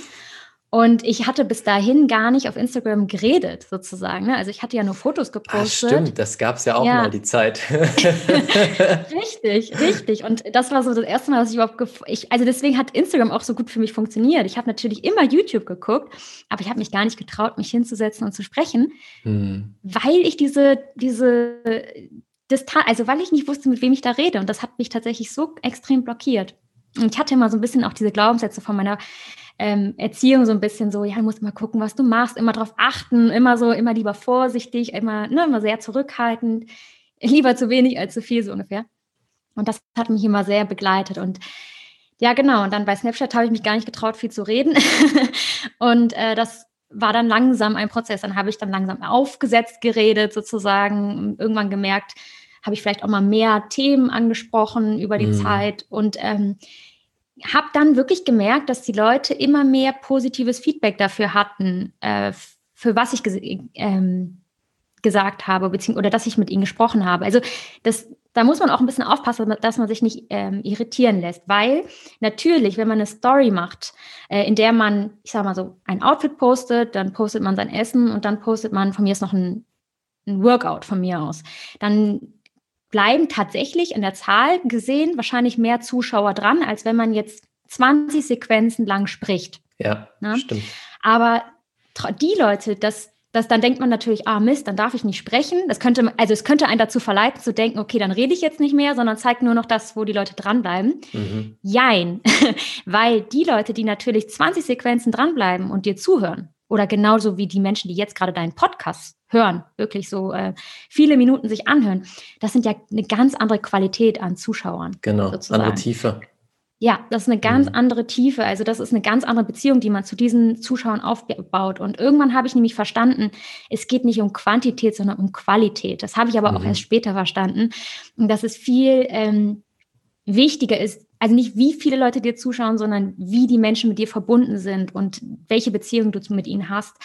Und ich hatte bis dahin gar nicht auf Instagram geredet, sozusagen. Ne? Also ich hatte ja nur Fotos gepostet. Ah, stimmt, das gab es ja auch ja. mal die Zeit. richtig, richtig. Und das war so das erste Mal, dass ich überhaupt, ich, also deswegen hat Instagram auch so gut für mich funktioniert. Ich habe natürlich immer YouTube geguckt, aber ich habe mich gar nicht getraut, mich hinzusetzen und zu sprechen, hm. weil ich diese, diese Distanz, also weil ich nicht wusste, mit wem ich da rede. Und das hat mich tatsächlich so extrem blockiert. Und ich hatte immer so ein bisschen auch diese Glaubenssätze von meiner ähm, Erziehung so ein bisschen so, ja, du musst mal gucken, was du machst, immer darauf achten, immer so, immer lieber vorsichtig, immer, ne, immer sehr zurückhaltend, lieber zu wenig als zu viel, so ungefähr. Und das hat mich immer sehr begleitet. Und ja, genau, und dann bei Snapchat habe ich mich gar nicht getraut, viel zu reden. und äh, das war dann langsam ein Prozess. Dann habe ich dann langsam aufgesetzt geredet, sozusagen, irgendwann gemerkt, habe ich vielleicht auch mal mehr Themen angesprochen über die mhm. Zeit und ähm, habe dann wirklich gemerkt, dass die Leute immer mehr positives Feedback dafür hatten, äh, für was ich ähm, gesagt habe, beziehungsweise oder dass ich mit ihnen gesprochen habe. Also das, da muss man auch ein bisschen aufpassen, dass man sich nicht ähm, irritieren lässt, weil natürlich, wenn man eine Story macht, äh, in der man, ich sag mal so, ein Outfit postet, dann postet man sein Essen und dann postet man von mir ist noch ein, ein Workout von mir aus, dann bleiben tatsächlich in der Zahl gesehen wahrscheinlich mehr Zuschauer dran, als wenn man jetzt 20 Sequenzen lang spricht. Ja, ne? stimmt. Aber die Leute, das, das, dann denkt man natürlich, ah Mist, dann darf ich nicht sprechen. Das könnte, also es könnte einen dazu verleiten zu denken, okay, dann rede ich jetzt nicht mehr, sondern zeigt nur noch das, wo die Leute dranbleiben. Mhm. Jein, weil die Leute, die natürlich 20 Sequenzen dranbleiben und dir zuhören, oder genauso wie die Menschen, die jetzt gerade deinen Podcast hören, wirklich so äh, viele Minuten sich anhören, das sind ja eine ganz andere Qualität an Zuschauern. Genau, sozusagen. andere Tiefe. Ja, das ist eine ganz mhm. andere Tiefe. Also das ist eine ganz andere Beziehung, die man zu diesen Zuschauern aufbaut. Und irgendwann habe ich nämlich verstanden, es geht nicht um Quantität, sondern um Qualität. Das habe ich aber mhm. auch erst später verstanden. Und dass es viel ähm, wichtiger ist, also nicht wie viele Leute dir zuschauen, sondern wie die Menschen mit dir verbunden sind und welche Beziehung du mit ihnen hast.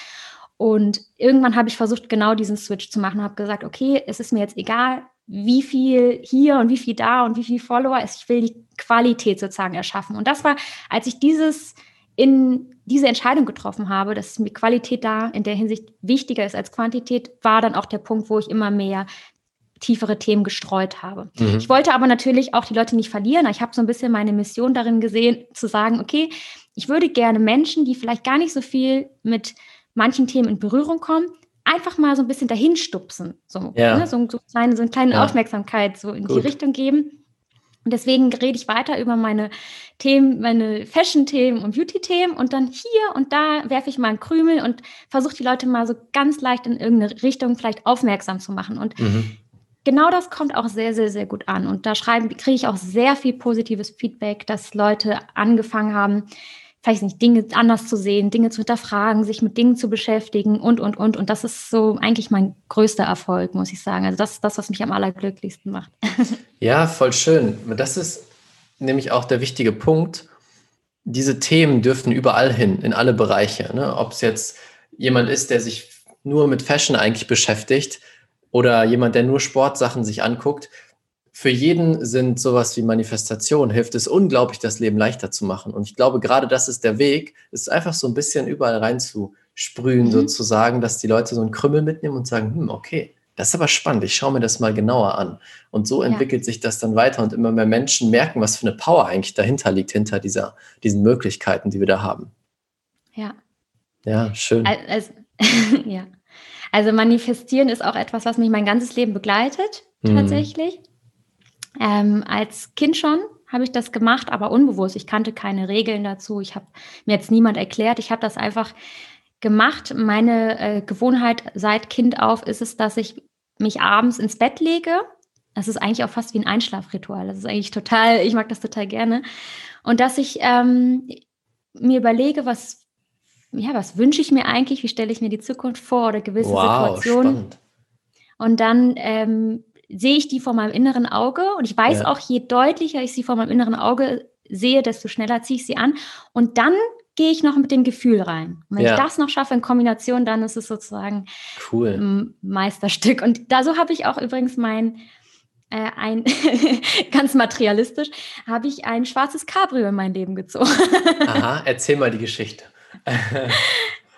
Und irgendwann habe ich versucht, genau diesen Switch zu machen, habe gesagt, okay, es ist mir jetzt egal, wie viel hier und wie viel da und wie viel Follower ist. Ich will die Qualität sozusagen erschaffen. Und das war, als ich dieses in diese Entscheidung getroffen habe, dass mir Qualität da in der Hinsicht wichtiger ist als Quantität, war dann auch der Punkt, wo ich immer mehr tiefere Themen gestreut habe. Mhm. Ich wollte aber natürlich auch die Leute nicht verlieren. Ich habe so ein bisschen meine Mission darin gesehen, zu sagen, okay, ich würde gerne Menschen, die vielleicht gar nicht so viel mit manchen Themen in Berührung kommen, einfach mal so ein bisschen dahin stupsen. So, ja. ne, so, so, kleine, so eine kleine ja. Aufmerksamkeit so in Gut. die Richtung geben. Und deswegen rede ich weiter über meine Themen, meine Fashion-Themen und Beauty-Themen und dann hier und da werfe ich mal einen Krümel und versuche die Leute mal so ganz leicht in irgendeine Richtung vielleicht aufmerksam zu machen. Und mhm. genau das kommt auch sehr, sehr, sehr gut an. Und da schreiben, kriege ich auch sehr viel positives Feedback, dass Leute angefangen haben, vielleicht nicht, Dinge anders zu sehen, Dinge zu hinterfragen, sich mit Dingen zu beschäftigen und, und, und. Und das ist so eigentlich mein größter Erfolg, muss ich sagen. Also das ist das, was mich am allerglücklichsten macht. Ja, voll schön. Das ist nämlich auch der wichtige Punkt. Diese Themen dürfen überall hin, in alle Bereiche. Ne? Ob es jetzt jemand ist, der sich nur mit Fashion eigentlich beschäftigt oder jemand, der nur Sportsachen sich anguckt, für jeden sind sowas wie Manifestation, hilft es unglaublich, das Leben leichter zu machen. Und ich glaube, gerade das ist der Weg, ist einfach so ein bisschen überall reinzusprühen, mhm. sozusagen, dass die Leute so einen Krümmel mitnehmen und sagen, hm, okay, das ist aber spannend, ich schaue mir das mal genauer an. Und so entwickelt ja. sich das dann weiter und immer mehr Menschen merken, was für eine Power eigentlich dahinter liegt, hinter dieser, diesen Möglichkeiten, die wir da haben. Ja. Ja, schön. Also, ja. Also manifestieren ist auch etwas, was mich mein ganzes Leben begleitet, mhm. tatsächlich. Mhm. Ähm, als Kind schon habe ich das gemacht, aber unbewusst. Ich kannte keine Regeln dazu. Ich habe mir jetzt niemand erklärt. Ich habe das einfach gemacht. Meine äh, Gewohnheit seit Kind auf ist es, dass ich mich abends ins Bett lege. Das ist eigentlich auch fast wie ein Einschlafritual. Das ist eigentlich total, ich mag das total gerne. Und dass ich ähm, mir überlege, was, ja, was wünsche ich mir eigentlich, wie stelle ich mir die Zukunft vor oder gewisse wow, Situationen. Spannend. Und dann ähm, sehe ich die vor meinem inneren Auge und ich weiß ja. auch, je deutlicher ich sie vor meinem inneren Auge sehe, desto schneller ziehe ich sie an. Und dann gehe ich noch mit dem Gefühl rein. Und wenn ja. ich das noch schaffe in Kombination, dann ist es sozusagen cool. ein Meisterstück. Und da so habe ich auch übrigens mein äh, ein ganz materialistisch, habe ich ein schwarzes Cabrio in mein Leben gezogen. Aha, erzähl mal die Geschichte.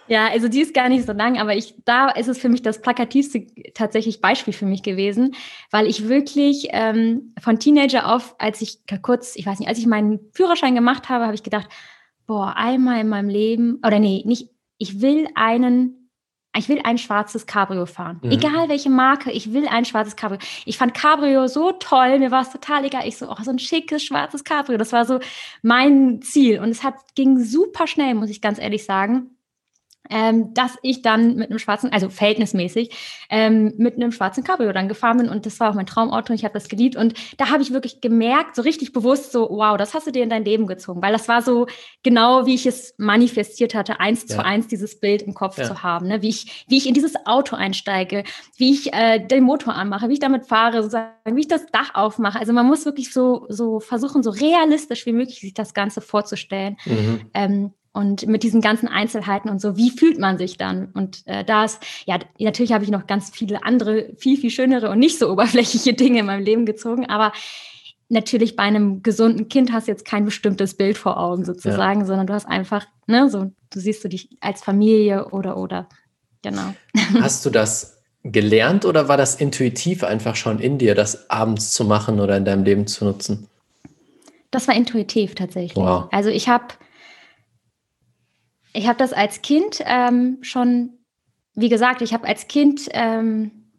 Ja, also die ist gar nicht so lang, aber ich, da ist es für mich das plakativste tatsächlich Beispiel für mich gewesen, weil ich wirklich ähm, von Teenager auf, als ich kurz, ich weiß nicht, als ich meinen Führerschein gemacht habe, habe ich gedacht, boah, einmal in meinem Leben, oder nee, nicht, ich will einen, ich will ein schwarzes Cabrio fahren. Mhm. Egal welche Marke, ich will ein schwarzes Cabrio. Ich fand Cabrio so toll, mir war es total egal. Ich so, oh, so ein schickes schwarzes Cabrio. Das war so mein Ziel. Und es hat, ging super schnell, muss ich ganz ehrlich sagen ähm, dass ich dann mit einem schwarzen, also verhältnismäßig, ähm, mit einem schwarzen Cabrio dann gefahren bin und das war auch mein Traumauto und ich habe das geliebt und da habe ich wirklich gemerkt, so richtig bewusst so, wow, das hast du dir in dein Leben gezogen, weil das war so genau, wie ich es manifestiert hatte, eins ja. zu eins dieses Bild im Kopf ja. zu haben, ne? wie ich, wie ich in dieses Auto einsteige, wie ich äh, den Motor anmache, wie ich damit fahre, sozusagen, wie ich das Dach aufmache. Also man muss wirklich so, so versuchen, so realistisch wie möglich sich das Ganze vorzustellen. Mhm. Ähm, und mit diesen ganzen Einzelheiten und so, wie fühlt man sich dann? Und äh, da ist, ja, natürlich habe ich noch ganz viele andere, viel, viel schönere und nicht so oberflächliche Dinge in meinem Leben gezogen, aber natürlich bei einem gesunden Kind hast du jetzt kein bestimmtes Bild vor Augen sozusagen, ja. sondern du hast einfach, ne, so, du siehst du dich als Familie oder, oder, genau. Hast du das gelernt oder war das intuitiv einfach schon in dir, das abends zu machen oder in deinem Leben zu nutzen? Das war intuitiv tatsächlich. Wow. Also ich habe ich habe das als Kind ähm, schon, wie gesagt, ich habe als Kind ähm,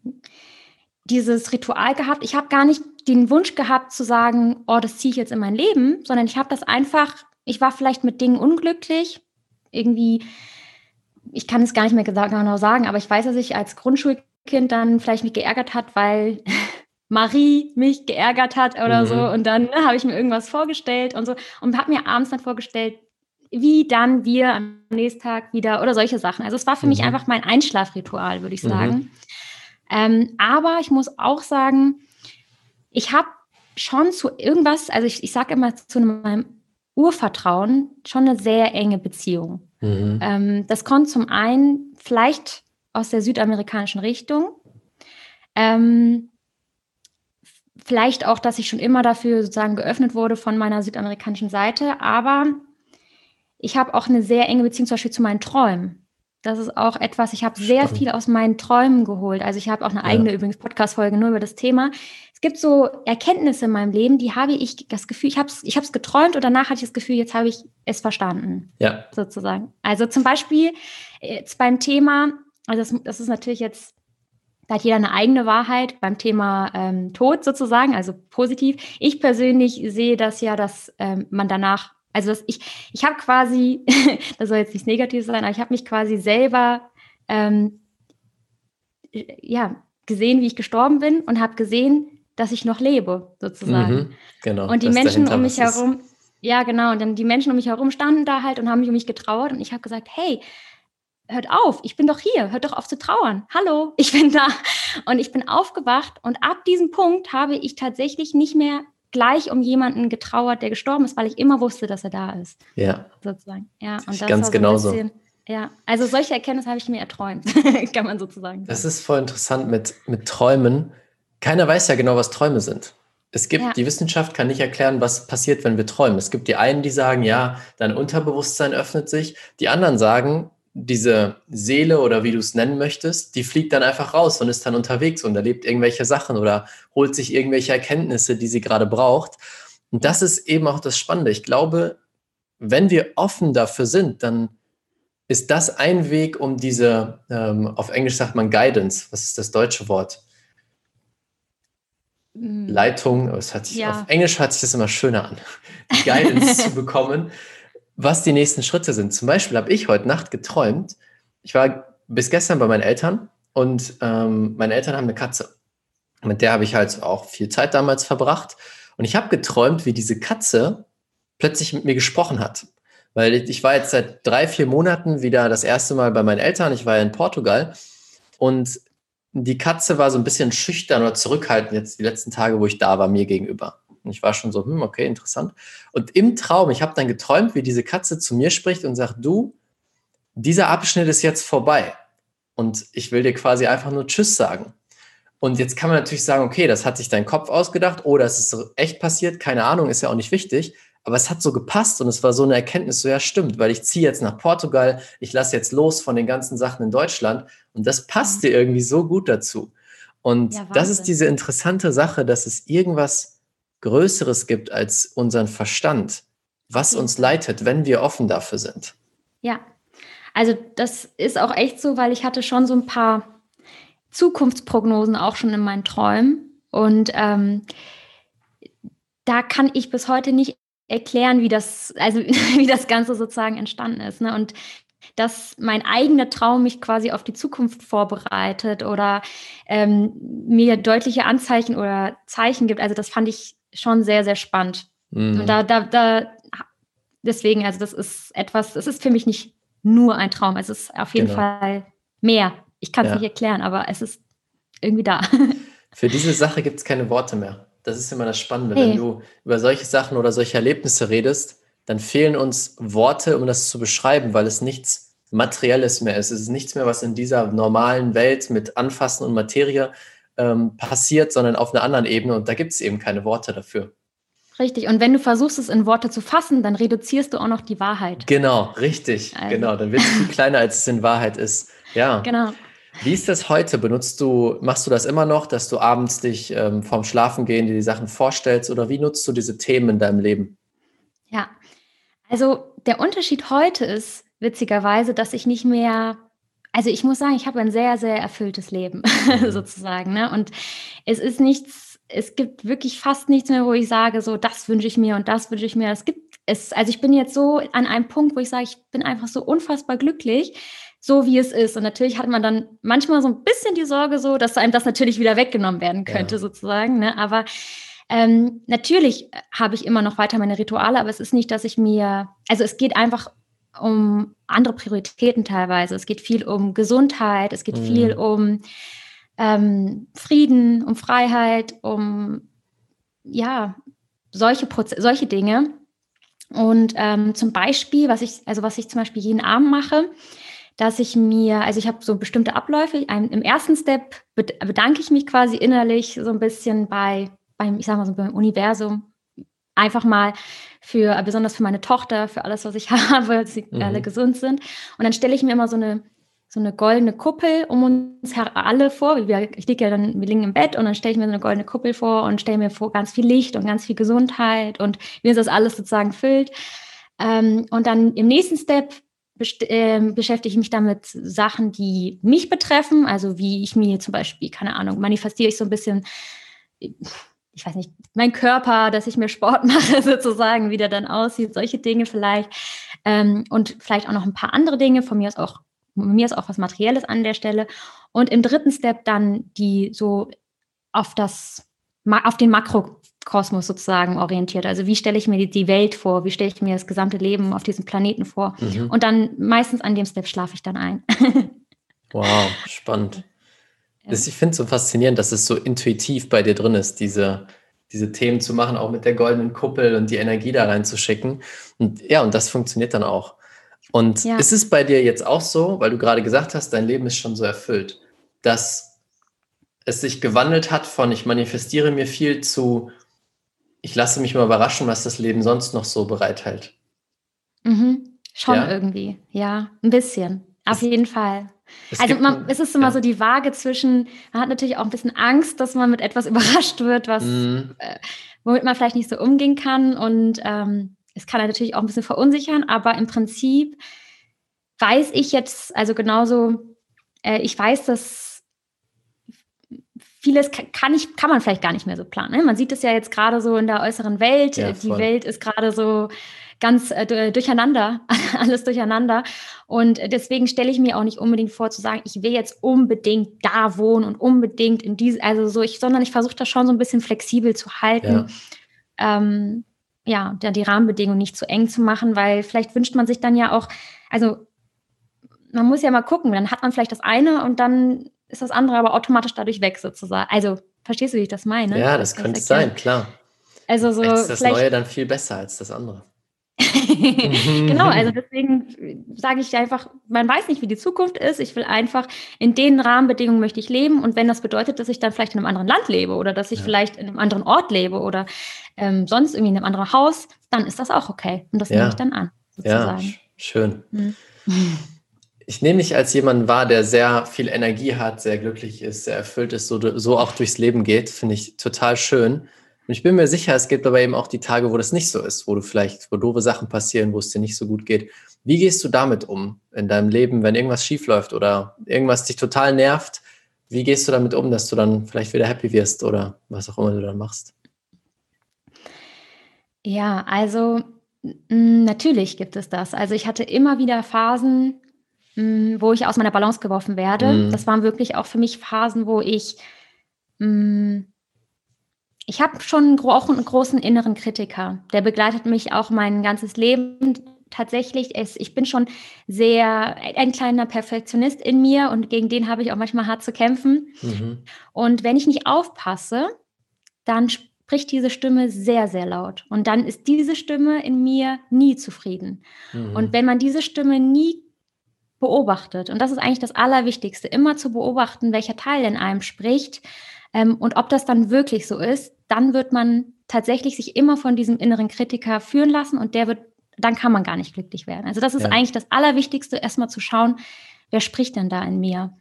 dieses Ritual gehabt. Ich habe gar nicht den Wunsch gehabt zu sagen, oh, das ziehe ich jetzt in mein Leben, sondern ich habe das einfach, ich war vielleicht mit Dingen unglücklich, irgendwie, ich kann es gar nicht mehr genau sagen, aber ich weiß, dass ich als Grundschulkind dann vielleicht mich geärgert hat, weil Marie mich geärgert hat oder mhm. so. Und dann ne, habe ich mir irgendwas vorgestellt und so und habe mir abends dann vorgestellt, wie dann wir am nächsten Tag wieder oder solche Sachen. Also es war für mhm. mich einfach mein Einschlafritual, würde ich mhm. sagen. Mhm. Ähm, aber ich muss auch sagen, ich habe schon zu irgendwas, also ich, ich sage immer zu meinem Urvertrauen schon eine sehr enge Beziehung. Mhm. Ähm, das kommt zum einen vielleicht aus der südamerikanischen Richtung. Ähm, vielleicht auch, dass ich schon immer dafür sozusagen geöffnet wurde von meiner südamerikanischen Seite, aber ich habe auch eine sehr enge Beziehung zum Beispiel zu meinen Träumen. Das ist auch etwas, ich habe sehr viel aus meinen Träumen geholt. Also ich habe auch eine eigene ja. übrigens Podcast-Folge nur über das Thema. Es gibt so Erkenntnisse in meinem Leben, die habe ich das Gefühl, ich habe es ich geträumt und danach hatte ich das Gefühl, jetzt habe ich es verstanden. Ja. Sozusagen. Also zum Beispiel jetzt beim Thema, also das, das ist natürlich jetzt da hat jeder eine eigene Wahrheit beim Thema ähm, Tod sozusagen, also positiv. Ich persönlich sehe das ja, dass ähm, man danach also das, ich, ich habe quasi, das soll jetzt nicht negativ sein, aber ich habe mich quasi selber ähm, ja, gesehen, wie ich gestorben bin und habe gesehen, dass ich noch lebe, sozusagen. Mhm, genau. Und die Menschen um mich herum, ja, genau, und dann die Menschen um mich herum standen da halt und haben mich um mich getrauert und ich habe gesagt, hey, hört auf, ich bin doch hier, hört doch auf zu trauern. Hallo, ich bin da. Und ich bin aufgewacht und ab diesem Punkt habe ich tatsächlich nicht mehr gleich um jemanden getrauert, der gestorben ist, weil ich immer wusste, dass er da ist. Ja. Sozusagen. Ja, und das ganz so genauso. Bisschen, ja, also solche Erkenntnisse habe ich mir erträumt, kann man sozusagen sagen. Das ist voll interessant mit, mit Träumen. Keiner weiß ja genau, was Träume sind. Es gibt, ja. die Wissenschaft kann nicht erklären, was passiert, wenn wir träumen. Es gibt die einen, die sagen, ja, dein Unterbewusstsein öffnet sich. Die anderen sagen, diese Seele oder wie du es nennen möchtest, die fliegt dann einfach raus und ist dann unterwegs und erlebt irgendwelche Sachen oder holt sich irgendwelche Erkenntnisse, die sie gerade braucht. Und das ist eben auch das Spannende. Ich glaube, wenn wir offen dafür sind, dann ist das ein Weg, um diese, ähm, auf Englisch sagt man Guidance, was ist das deutsche Wort? Mm. Leitung, es hat sich, ja. auf Englisch hört sich das immer schöner an, die Guidance zu bekommen, was die nächsten Schritte sind. Zum Beispiel habe ich heute Nacht geträumt, ich war bis gestern bei meinen Eltern und ähm, meine Eltern haben eine Katze. Mit der habe ich halt auch viel Zeit damals verbracht. Und ich habe geträumt, wie diese Katze plötzlich mit mir gesprochen hat. Weil ich war jetzt seit drei, vier Monaten wieder das erste Mal bei meinen Eltern. Ich war ja in Portugal. Und die Katze war so ein bisschen schüchtern oder zurückhaltend jetzt die letzten Tage, wo ich da war, mir gegenüber. Und ich war schon so, hm, okay, interessant. Und im Traum, ich habe dann geträumt, wie diese Katze zu mir spricht und sagt, du, dieser Abschnitt ist jetzt vorbei. Und ich will dir quasi einfach nur Tschüss sagen. Und jetzt kann man natürlich sagen, okay, das hat sich dein Kopf ausgedacht oder es ist echt passiert, keine Ahnung, ist ja auch nicht wichtig. Aber es hat so gepasst und es war so eine Erkenntnis, so ja, stimmt, weil ich ziehe jetzt nach Portugal, ich lasse jetzt los von den ganzen Sachen in Deutschland und das passt dir irgendwie so gut dazu. Und ja, das ist diese interessante Sache, dass es irgendwas Größeres gibt als unseren Verstand, was uns leitet, wenn wir offen dafür sind. Ja, also das ist auch echt so, weil ich hatte schon so ein paar Zukunftsprognosen auch schon in meinen Träumen und ähm, da kann ich bis heute nicht erklären, wie das, also wie das Ganze sozusagen entstanden ist. Ne? Und dass mein eigener Traum mich quasi auf die Zukunft vorbereitet oder ähm, mir deutliche Anzeichen oder Zeichen gibt. Also das fand ich schon sehr, sehr spannend. Mhm. Da, da, da, deswegen, also das ist etwas, es ist für mich nicht nur ein Traum, es ist auf jeden genau. Fall mehr. Ich kann es ja. nicht erklären, aber es ist irgendwie da. Für diese Sache gibt es keine Worte mehr. Das ist immer das Spannende. Hey. Wenn du über solche Sachen oder solche Erlebnisse redest, dann fehlen uns Worte, um das zu beschreiben, weil es nichts Materielles mehr ist. Es ist nichts mehr, was in dieser normalen Welt mit Anfassen und Materie ähm, passiert, sondern auf einer anderen Ebene. Und da gibt es eben keine Worte dafür. Richtig. Und wenn du versuchst, es in Worte zu fassen, dann reduzierst du auch noch die Wahrheit. Genau, richtig. Also. Genau. Dann wird es viel kleiner, als es in Wahrheit ist. Ja. Genau. Wie ist das heute? Benutzt du, machst du das immer noch, dass du abends dich ähm, vorm Schlafengehen dir die Sachen vorstellst oder wie nutzt du diese Themen in deinem Leben? Ja, also der Unterschied heute ist witzigerweise, dass ich nicht mehr, also ich muss sagen, ich habe ein sehr, sehr erfülltes Leben mhm. sozusagen. Ne? Und es ist nichts, es gibt wirklich fast nichts mehr, wo ich sage, so das wünsche ich mir und das wünsche ich mir. Es gibt es, also ich bin jetzt so an einem Punkt, wo ich sage, ich bin einfach so unfassbar glücklich, so wie es ist. Und natürlich hat man dann manchmal so ein bisschen die Sorge, so, dass einem das natürlich wieder weggenommen werden könnte, ja. sozusagen. Ne? Aber ähm, natürlich habe ich immer noch weiter meine Rituale, aber es ist nicht, dass ich mir, also es geht einfach um andere Prioritäten teilweise. Es geht viel um Gesundheit, es geht mhm. viel um ähm, Frieden, um Freiheit, um ja, solche, Proze solche Dinge. Und ähm, zum Beispiel, was ich, also was ich zum Beispiel jeden Abend mache, dass ich mir, also ich habe so bestimmte Abläufe. Im ersten Step bedanke ich mich quasi innerlich so ein bisschen bei, beim, ich sag mal so beim Universum, einfach mal für, besonders für meine Tochter, für alles, was ich habe, dass sie mhm. alle gesund sind. Und dann stelle ich mir immer so eine, so eine goldene Kuppel um uns alle vor. Ich liege ja dann, wir liegen im Bett und dann stelle ich mir so eine goldene Kuppel vor und stelle mir vor ganz viel Licht und ganz viel Gesundheit und wie uns das alles sozusagen füllt. Ähm, und dann im nächsten Step äh, beschäftige ich mich damit Sachen, die mich betreffen, also wie ich mir zum Beispiel, keine Ahnung, manifestiere ich so ein bisschen, ich weiß nicht, mein Körper, dass ich mir Sport mache sozusagen, wie der dann aussieht, solche Dinge vielleicht ähm, und vielleicht auch noch ein paar andere Dinge, von mir aus auch, von mir ist auch was Materielles an der Stelle und im dritten Step dann die so auf das, auf den Makro Kosmos sozusagen orientiert. Also wie stelle ich mir die, die Welt vor? Wie stelle ich mir das gesamte Leben auf diesem Planeten vor? Mhm. Und dann meistens an dem Step schlafe ich dann ein. wow, spannend. Das, ich finde es so faszinierend, dass es so intuitiv bei dir drin ist, diese, diese Themen zu machen, auch mit der goldenen Kuppel und die Energie da reinzuschicken. Und ja, und das funktioniert dann auch. Und ja. ist es bei dir jetzt auch so, weil du gerade gesagt hast, dein Leben ist schon so erfüllt, dass es sich gewandelt hat von ich manifestiere mir viel zu ich lasse mich mal überraschen, was das Leben sonst noch so bereithält. Mhm. Schon ja? irgendwie, ja, ein bisschen. Auf jeden Fall. Es also man, es ist immer ja. so die Waage zwischen, man hat natürlich auch ein bisschen Angst, dass man mit etwas überrascht wird, was, mhm. äh, womit man vielleicht nicht so umgehen kann. Und ähm, es kann natürlich auch ein bisschen verunsichern, aber im Prinzip weiß ich jetzt, also genauso, äh, ich weiß, dass vieles kann, ich, kann man vielleicht gar nicht mehr so planen. Ne? Man sieht es ja jetzt gerade so in der äußeren Welt. Ja, die Welt ist gerade so ganz äh, durcheinander, alles durcheinander. Und deswegen stelle ich mir auch nicht unbedingt vor zu sagen, ich will jetzt unbedingt da wohnen und unbedingt in diese, also so, ich, sondern ich versuche das schon so ein bisschen flexibel zu halten. Ja. Ähm, ja, die Rahmenbedingungen nicht zu eng zu machen, weil vielleicht wünscht man sich dann ja auch, also man muss ja mal gucken, dann hat man vielleicht das eine und dann ist das andere aber automatisch dadurch weg sozusagen. Also, verstehst du, wie ich das meine? Ja, das, das könnte sein, klar. Also so ist das Neue dann viel besser als das andere. genau, also deswegen sage ich einfach, man weiß nicht, wie die Zukunft ist. Ich will einfach, in den Rahmenbedingungen möchte ich leben. Und wenn das bedeutet, dass ich dann vielleicht in einem anderen Land lebe oder dass ich ja. vielleicht in einem anderen Ort lebe oder ähm, sonst irgendwie in einem anderen Haus, dann ist das auch okay. Und das ja. nehme ich dann an. Sozusagen. Ja, schön. Mhm ich nehme mich als jemand wahr, der sehr viel Energie hat, sehr glücklich ist, sehr erfüllt ist, so, so auch durchs Leben geht. Finde ich total schön. Und ich bin mir sicher, es gibt aber eben auch die Tage, wo das nicht so ist, wo du vielleicht, wo doofe Sachen passieren, wo es dir nicht so gut geht. Wie gehst du damit um in deinem Leben, wenn irgendwas schief läuft oder irgendwas dich total nervt? Wie gehst du damit um, dass du dann vielleicht wieder happy wirst oder was auch immer du dann machst? Ja, also natürlich gibt es das. Also ich hatte immer wieder Phasen, wo ich aus meiner Balance geworfen werde. Mhm. Das waren wirklich auch für mich Phasen, wo ich, mh, ich habe schon auch einen großen inneren Kritiker. Der begleitet mich auch mein ganzes Leben tatsächlich, es, ich bin schon sehr ein kleiner Perfektionist in mir und gegen den habe ich auch manchmal hart zu kämpfen. Mhm. Und wenn ich nicht aufpasse, dann spricht diese Stimme sehr, sehr laut. Und dann ist diese Stimme in mir nie zufrieden. Mhm. Und wenn man diese Stimme nie beobachtet, und das ist eigentlich das Allerwichtigste, immer zu beobachten, welcher Teil in einem spricht und ob das dann wirklich so ist, dann wird man tatsächlich sich immer von diesem inneren Kritiker führen lassen und der wird dann kann man gar nicht glücklich werden. Also das ist ja. eigentlich das Allerwichtigste, erstmal zu schauen, wer spricht denn da in mir?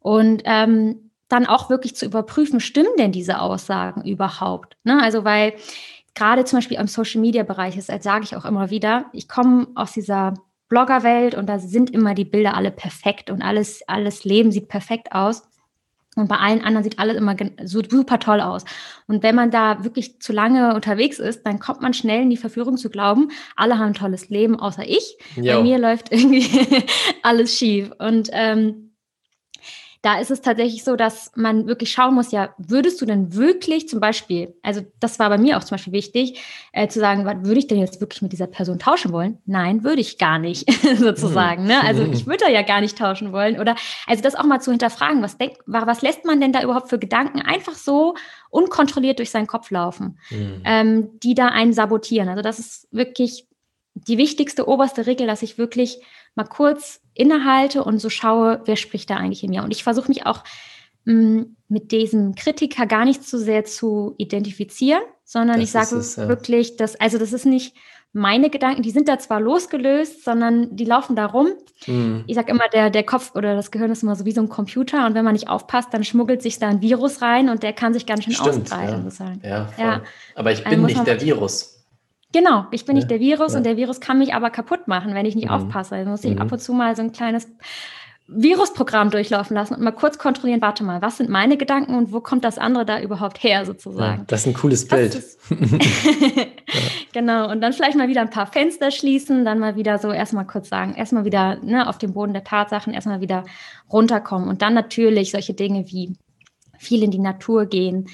Und ähm, dann auch wirklich zu überprüfen, stimmen denn diese Aussagen überhaupt? Ne? Also weil gerade zum Beispiel im Social-Media-Bereich ist, als sage ich auch immer wieder, ich komme aus dieser Bloggerwelt und da sind immer die Bilder alle perfekt und alles, alles Leben sieht perfekt aus. Und bei allen anderen sieht alles immer so super toll aus. Und wenn man da wirklich zu lange unterwegs ist, dann kommt man schnell in die Verführung zu glauben, alle haben ein tolles Leben, außer ich. Jo. Bei mir läuft irgendwie alles schief. Und ähm, da ist es tatsächlich so, dass man wirklich schauen muss, ja, würdest du denn wirklich zum Beispiel, also das war bei mir auch zum Beispiel wichtig, äh, zu sagen, würde ich denn jetzt wirklich mit dieser Person tauschen wollen? Nein, würde ich gar nicht, sozusagen. Ne? Also ich würde da ja gar nicht tauschen wollen. Oder also das auch mal zu hinterfragen, was denkt, was lässt man denn da überhaupt für Gedanken einfach so unkontrolliert durch seinen Kopf laufen, mhm. ähm, die da einen sabotieren. Also das ist wirklich die wichtigste oberste Regel, dass ich wirklich mal kurz innehalte und so schaue, wer spricht da eigentlich in mir. Und ich versuche mich auch mh, mm, mit diesem Kritiker gar nicht so sehr zu identifizieren, sondern das ich sage es, ja. wirklich, dass, also das ist nicht meine Gedanken, die sind da zwar losgelöst, sondern die laufen da rum. Mhm. Ich sage immer, der, der Kopf oder das Gehirn ist immer so wie so ein Computer und wenn man nicht aufpasst, dann schmuggelt sich da ein Virus rein und der kann sich ganz schön Stimmt, ausbreiten. Ja. Ja, ja, Aber ich bin nicht der Virus. Genau, ich bin ja, nicht der Virus ja. und der Virus kann mich aber kaputt machen, wenn ich nicht mhm. aufpasse. Also muss ich mhm. ab und zu mal so ein kleines Virusprogramm durchlaufen lassen und mal kurz kontrollieren, warte mal, was sind meine Gedanken und wo kommt das andere da überhaupt her sozusagen. Ja, das ist ein cooles Bild. Ist, genau, und dann vielleicht mal wieder ein paar Fenster schließen, dann mal wieder so erstmal kurz sagen, erstmal wieder ne, auf dem Boden der Tatsachen, erstmal wieder runterkommen und dann natürlich solche Dinge wie viel in die Natur gehen,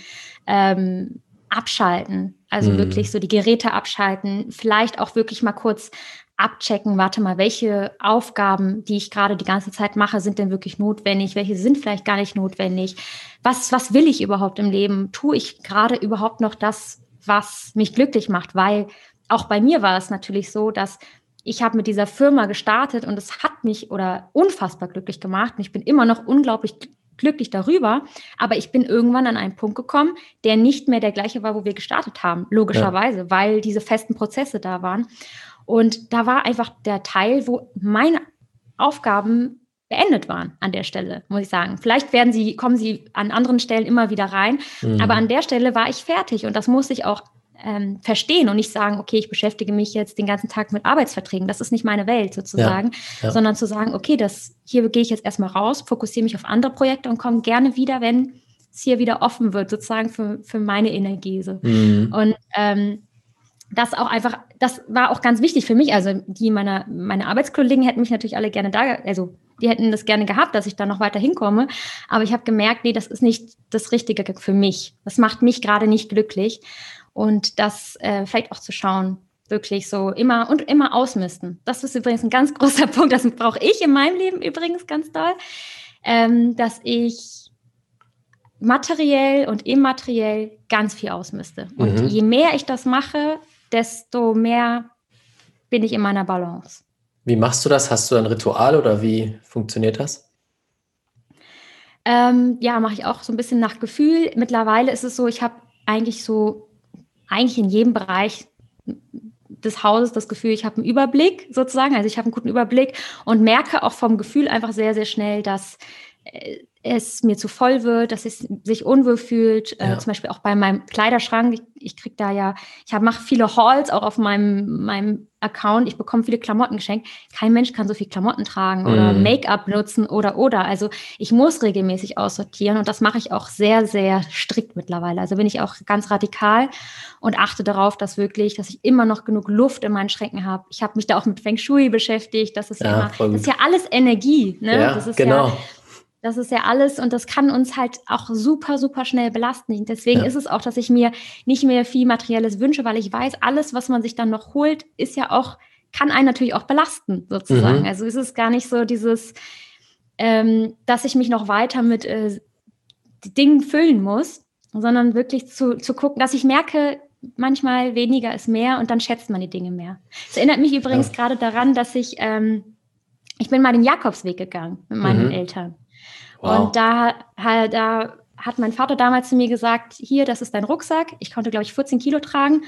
ähm, abschalten, also mhm. wirklich so die Geräte abschalten, vielleicht auch wirklich mal kurz abchecken, warte mal, welche Aufgaben, die ich gerade die ganze Zeit mache, sind denn wirklich notwendig, welche sind vielleicht gar nicht notwendig, was, was will ich überhaupt im Leben, tue ich gerade überhaupt noch das, was mich glücklich macht, weil auch bei mir war es natürlich so, dass ich habe mit dieser Firma gestartet und es hat mich oder unfassbar glücklich gemacht. Und ich bin immer noch unglaublich glücklich darüber, aber ich bin irgendwann an einen Punkt gekommen, der nicht mehr der gleiche war, wo wir gestartet haben, logischerweise, ja. weil diese festen Prozesse da waren. Und da war einfach der Teil, wo meine Aufgaben beendet waren an der Stelle, muss ich sagen. Vielleicht werden sie, kommen sie an anderen Stellen immer wieder rein, mhm. aber an der Stelle war ich fertig und das muss ich auch ähm, verstehen und nicht sagen, okay, ich beschäftige mich jetzt den ganzen Tag mit Arbeitsverträgen. Das ist nicht meine Welt sozusagen, ja, ja. sondern zu sagen, okay, das hier gehe ich jetzt erstmal raus, fokussiere mich auf andere Projekte und komme gerne wieder, wenn es hier wieder offen wird, sozusagen für, für meine Energie. So. Mhm. Und ähm, das auch einfach, das war auch ganz wichtig für mich. Also die meiner, meine Arbeitskollegen hätten mich natürlich alle gerne da, also die hätten das gerne gehabt, dass ich da noch weiter hinkomme. Aber ich habe gemerkt, nee, das ist nicht das Richtige für mich. Das macht mich gerade nicht glücklich und das äh, vielleicht auch zu schauen, wirklich so immer und immer ausmisten. Das ist übrigens ein ganz großer Punkt, das brauche ich in meinem Leben übrigens ganz doll, ähm, dass ich materiell und immateriell ganz viel ausmiste. Und mhm. je mehr ich das mache, desto mehr bin ich in meiner Balance. Wie machst du das? Hast du ein Ritual oder wie funktioniert das? Ähm, ja, mache ich auch so ein bisschen nach Gefühl. Mittlerweile ist es so, ich habe eigentlich so eigentlich in jedem Bereich des Hauses das Gefühl, ich habe einen Überblick sozusagen, also ich habe einen guten Überblick und merke auch vom Gefühl einfach sehr, sehr schnell, dass äh, es mir zu voll wird, dass es sich unwohl fühlt. Äh, ja. Äh, zum Beispiel auch bei meinem Kleiderschrank. Ich, ich kriege da ja, ich mache viele Hauls auch auf meinem, meinem Account. Ich bekomme viele Klamotten geschenkt. Kein Mensch kann so viel Klamotten tragen oder mm. Make-up nutzen oder oder. Also ich muss regelmäßig aussortieren und das mache ich auch sehr, sehr strikt mittlerweile. Also bin ich auch ganz radikal und achte darauf, dass wirklich, dass ich immer noch genug Luft in meinen Schränken habe. Ich habe mich da auch mit Feng Shui beschäftigt. Das ist ja, ja immer, das ist ja alles Energie. Ne? Ja, das ist genau. Ja, das ist ja alles und das kann uns halt auch super, super schnell belasten. Deswegen ja. ist es auch, dass ich mir nicht mehr viel Materielles wünsche, weil ich weiß, alles, was man sich dann noch holt, ist ja auch, kann einen natürlich auch belasten, sozusagen. Mhm. Also ist es gar nicht so dieses, ähm, dass ich mich noch weiter mit äh, Dingen füllen muss, sondern wirklich zu, zu gucken, dass ich merke, manchmal weniger ist mehr und dann schätzt man die Dinge mehr. Es erinnert mich übrigens ja. gerade daran, dass ich, ähm, ich bin mal den Jakobsweg gegangen mit meinen mhm. Eltern. Wow. Und da, da hat mein Vater damals zu mir gesagt, hier, das ist dein Rucksack. Ich konnte, glaube ich, 14 Kilo tragen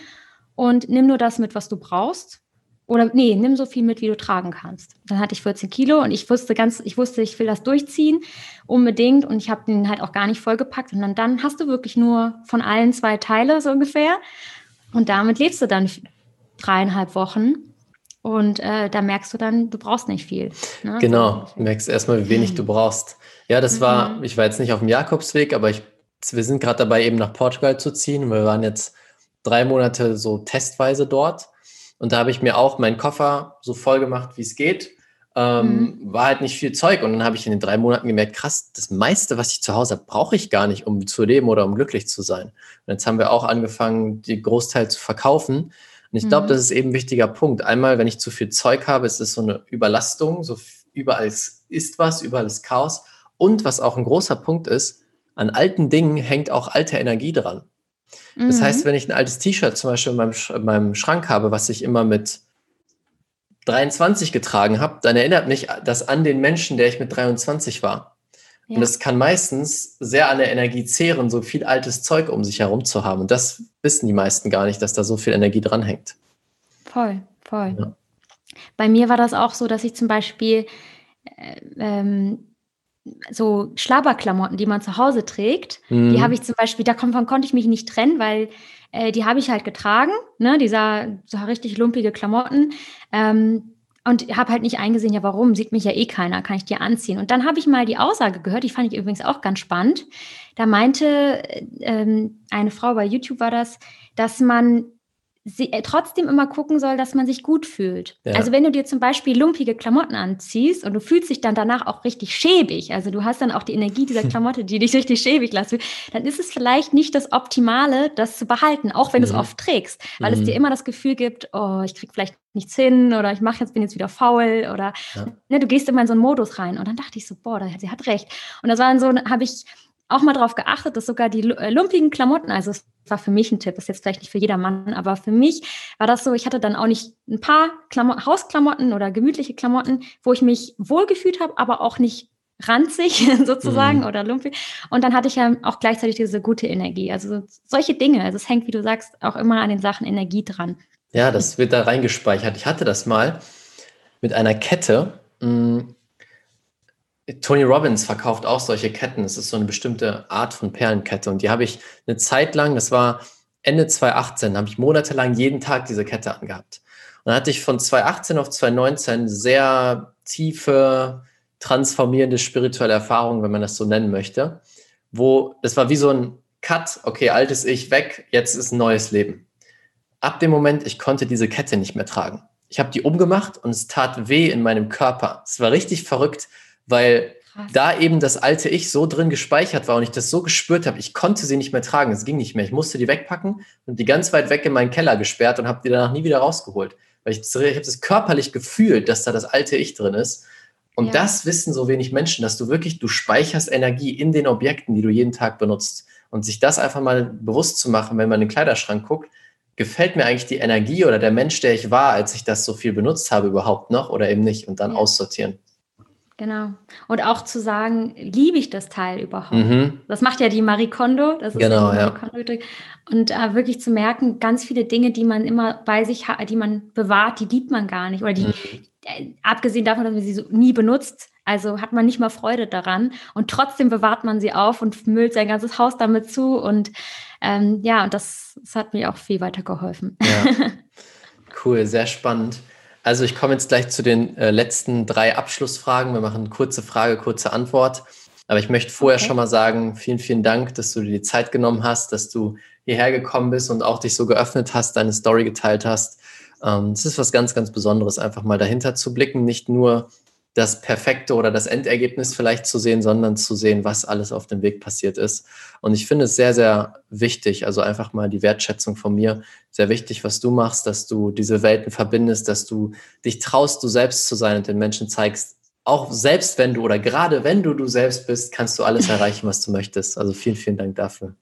und nimm nur das mit, was du brauchst. Oder nee, nimm so viel mit, wie du tragen kannst. Dann hatte ich 14 Kilo und ich wusste ganz, ich wusste, ich will das durchziehen, unbedingt. Und ich habe den halt auch gar nicht vollgepackt. Und dann, dann hast du wirklich nur von allen zwei Teile so ungefähr. Und damit lebst du dann dreieinhalb Wochen. Und äh, da merkst du dann, du brauchst nicht viel. Ne? Genau, du merkst erstmal, wie wenig du brauchst. Ja, das mhm. war, ich war jetzt nicht auf dem Jakobsweg, aber ich, wir sind gerade dabei, eben nach Portugal zu ziehen. Wir waren jetzt drei Monate so testweise dort. Und da habe ich mir auch meinen Koffer so voll gemacht, wie es geht. Ähm, mhm. War halt nicht viel Zeug. Und dann habe ich in den drei Monaten gemerkt, krass, das meiste, was ich zu Hause habe, brauche ich gar nicht, um zu leben oder um glücklich zu sein. Und jetzt haben wir auch angefangen, die Großteil zu verkaufen. Und ich glaube, mhm. das ist eben ein wichtiger Punkt. Einmal, wenn ich zu viel Zeug habe, ist es so eine Überlastung. So überall ist was, überall ist Chaos. Und was auch ein großer Punkt ist, an alten Dingen hängt auch alte Energie dran. Das mhm. heißt, wenn ich ein altes T-Shirt zum Beispiel in meinem, in meinem Schrank habe, was ich immer mit 23 getragen habe, dann erinnert mich das an den Menschen, der ich mit 23 war. Ja. Und das kann meistens sehr an der Energie zehren, so viel altes Zeug um sich herum zu haben. Und das wissen die meisten gar nicht, dass da so viel Energie dranhängt. Voll, voll. Ja. Bei mir war das auch so, dass ich zum Beispiel äh, ähm, so Schlabberklamotten, die man zu Hause trägt, mhm. die habe ich zum Beispiel, davon konnte ich mich nicht trennen, weil äh, die habe ich halt getragen, ne, dieser so richtig lumpige Klamotten. Ähm, und habe halt nicht eingesehen, ja, warum? Sieht mich ja eh keiner, kann ich dir anziehen. Und dann habe ich mal die Aussage gehört, die fand ich übrigens auch ganz spannend. Da meinte ähm, eine Frau bei YouTube war das, dass man sie, äh, trotzdem immer gucken soll, dass man sich gut fühlt. Ja. Also wenn du dir zum Beispiel lumpige Klamotten anziehst und du fühlst dich dann danach auch richtig schäbig, also du hast dann auch die Energie dieser Klamotte, die dich richtig schäbig lässt, dann ist es vielleicht nicht das Optimale, das zu behalten, auch wenn mhm. du es mhm. oft trägst, weil mhm. es dir immer das Gefühl gibt, oh, ich krieg vielleicht nichts hin oder ich mache jetzt, bin jetzt wieder faul oder ja. ne, du gehst immer in so einen Modus rein. Und dann dachte ich so, boah, sie hat recht. Und das war dann so, habe ich auch mal darauf geachtet, dass sogar die äh, lumpigen Klamotten, also es war für mich ein Tipp, ist jetzt vielleicht nicht für jedermann, aber für mich war das so, ich hatte dann auch nicht ein paar Klamo Hausklamotten oder gemütliche Klamotten, wo ich mich wohlgefühlt habe, aber auch nicht ranzig sozusagen mhm. oder lumpig. Und dann hatte ich ja auch gleichzeitig diese gute Energie. Also solche Dinge. Also es hängt, wie du sagst, auch immer an den Sachen Energie dran. Ja, das wird da reingespeichert. Ich hatte das mal mit einer Kette. Mh, mm, Tony Robbins verkauft auch solche Ketten. Es ist so eine bestimmte Art von Perlenkette. Und die habe ich eine Zeit lang, das war Ende 2018, habe ich monatelang jeden Tag diese Kette angehabt. Und dann hatte ich von 2018 auf 2019 sehr tiefe, transformierende spirituelle Erfahrungen, wenn man das so nennen möchte, wo das war wie so ein Cut, okay, altes Ich weg, jetzt ist ein neues Leben. Ab dem Moment, ich konnte diese Kette nicht mehr tragen. Ich habe die umgemacht und es tat weh in meinem Körper. Es war richtig verrückt weil Krass. da eben das alte Ich so drin gespeichert war und ich das so gespürt habe, ich konnte sie nicht mehr tragen, es ging nicht mehr. Ich musste die wegpacken und die ganz weit weg in meinen Keller gesperrt und habe die danach nie wieder rausgeholt. Weil ich, ich habe das körperlich gefühlt, dass da das alte Ich drin ist. Und ja. das wissen so wenig Menschen, dass du wirklich, du speicherst Energie in den Objekten, die du jeden Tag benutzt. Und sich das einfach mal bewusst zu machen, wenn man in den Kleiderschrank guckt, gefällt mir eigentlich die Energie oder der Mensch, der ich war, als ich das so viel benutzt habe, überhaupt noch oder eben nicht und dann ja. aussortieren. Genau. Und auch zu sagen, liebe ich das Teil überhaupt? Mhm. Das macht ja die Marie Kondo. Das ist genau, ja. Und äh, wirklich zu merken, ganz viele Dinge, die man immer bei sich hat, die man bewahrt, die liebt man gar nicht. Oder die, mhm. äh, abgesehen davon, dass man sie so nie benutzt, Also hat man nicht mal Freude daran und trotzdem bewahrt man sie auf und müllt sein ganzes Haus damit zu und ähm, ja, und das, das, hat mir auch viel weitergeholfen. Ja. Cool, sehr spannend. Also ich komme jetzt gleich zu den äh, letzten drei Abschlussfragen. Wir machen kurze Frage, kurze Antwort. Aber ich möchte vorher okay. schon mal sagen, vielen, vielen Dank, dass du dir die Zeit genommen hast, dass du hierher gekommen bist und auch dich so geöffnet hast, deine Story geteilt hast. Ähm, es ist was ganz, ganz Besonderes, einfach mal dahinter zu blicken, nicht nur das Perfekte oder das Endergebnis vielleicht zu sehen, sondern zu sehen, was alles auf dem Weg passiert ist. Und ich finde es sehr, sehr wichtig, also einfach mal die Wertschätzung von mir, sehr wichtig, was du machst, dass du diese Welten verbindest, dass du dich traust, du selbst zu sein und den Menschen zeigst, auch selbst wenn du oder gerade wenn du du selbst bist, kannst du alles erreichen, was du möchtest. Also vielen, vielen Dank dafür.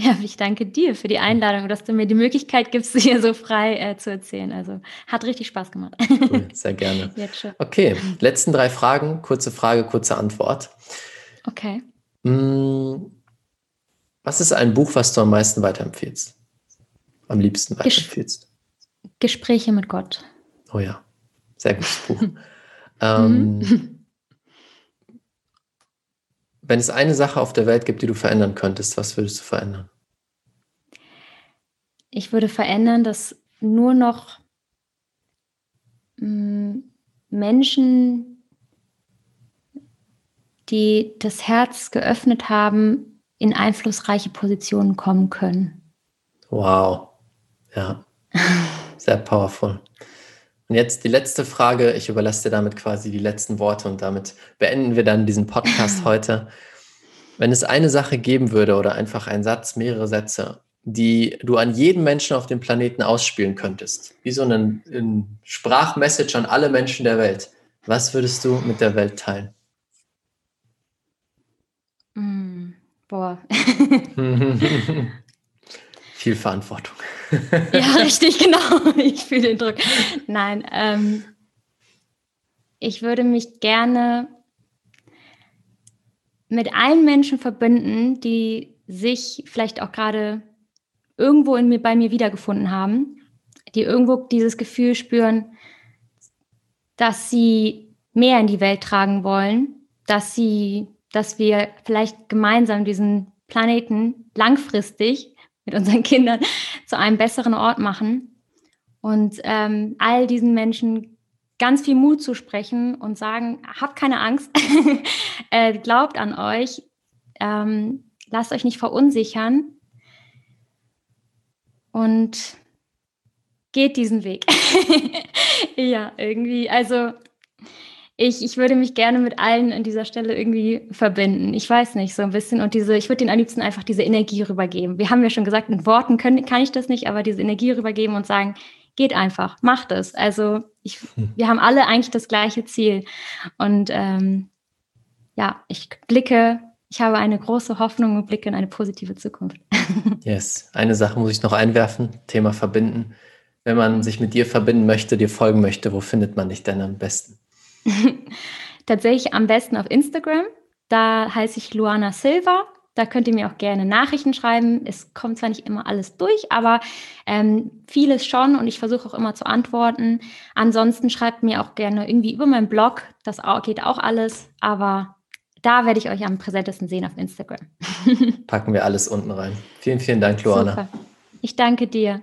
Ja, ich danke dir für die Einladung, dass du mir die Möglichkeit gibst, hier so frei äh, zu erzählen. Also hat richtig Spaß gemacht. Cool, sehr gerne. Okay, letzten drei Fragen. Kurze Frage, kurze Antwort. Okay. Hm, was ist ein Buch, was du am meisten weiterempfiehlst? Am liebsten weiterempfiehlst? Gespräche mit Gott. Oh ja, sehr gutes Buch. ähm, mhm. Wenn es eine Sache auf der Welt gibt, die du verändern könntest, was würdest du verändern? Ich würde verändern, dass nur noch mm, Menschen, die das Herz geöffnet haben, in einflussreiche Positionen kommen können. Wow. Ja. Sehr powerful. Und jetzt die letzte Frage. Ich überlasse dir damit quasi die letzten Worte und damit beenden wir dann diesen Podcast heute. Wenn es eine Sache geben würde oder einfach ein Satz, mehrere Sätze, die du an jeden Menschen auf dem Planeten ausspielen könntest, wie so ein, ein Sprachmessage an alle Menschen der Welt, was würdest du mit der Welt teilen? Mm, boah. Viel Verantwortung. ja, richtig, genau. Ich fühle den Druck. Nein, ähm, ich würde mich gerne mit allen Menschen verbinden, die sich vielleicht auch gerade irgendwo in mir, bei mir wiedergefunden haben, die irgendwo dieses Gefühl spüren, dass sie mehr in die Welt tragen wollen, dass sie, dass wir vielleicht gemeinsam diesen Planeten langfristig mit unseren Kindern zu einem besseren Ort machen und ähm, all diesen Menschen ganz viel Mut zu sprechen und sagen, habt keine Angst, äh, glaubt an euch, ähm, lasst euch nicht verunsichern und geht diesen Weg. ja, irgendwie, also ich, ich würde mich gerne mit allen an dieser Stelle irgendwie verbinden. Ich weiß nicht, so ein bisschen. Und diese, ich würde den am liebsten einfach diese Energie rübergeben. Wir haben ja schon gesagt, in Worten können, kann ich das nicht, aber diese Energie rübergeben und sagen, geht einfach, macht es. Also ich, hm. wir haben alle eigentlich das gleiche Ziel. Und ähm, ja, ich blicke, ich habe eine große Hoffnung und blicke in eine positive Zukunft. yes, eine Sache muss ich noch einwerfen, Thema verbinden. Wenn man sich mit dir verbinden möchte, dir folgen möchte, wo findet man dich denn am besten? Tatsächlich am besten auf Instagram. Da heiße ich Luana Silva. Da könnt ihr mir auch gerne Nachrichten schreiben. Es kommt zwar nicht immer alles durch, aber ähm, vieles schon und ich versuche auch immer zu antworten. Ansonsten schreibt mir auch gerne irgendwie über meinen Blog. Das geht auch alles, aber da werde ich euch am präsentesten sehen auf Instagram. Packen wir alles unten rein. Vielen, vielen Dank, Luana. Super. Ich danke dir.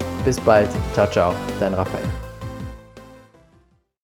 Bis bald, ciao, ciao, dein Raphael.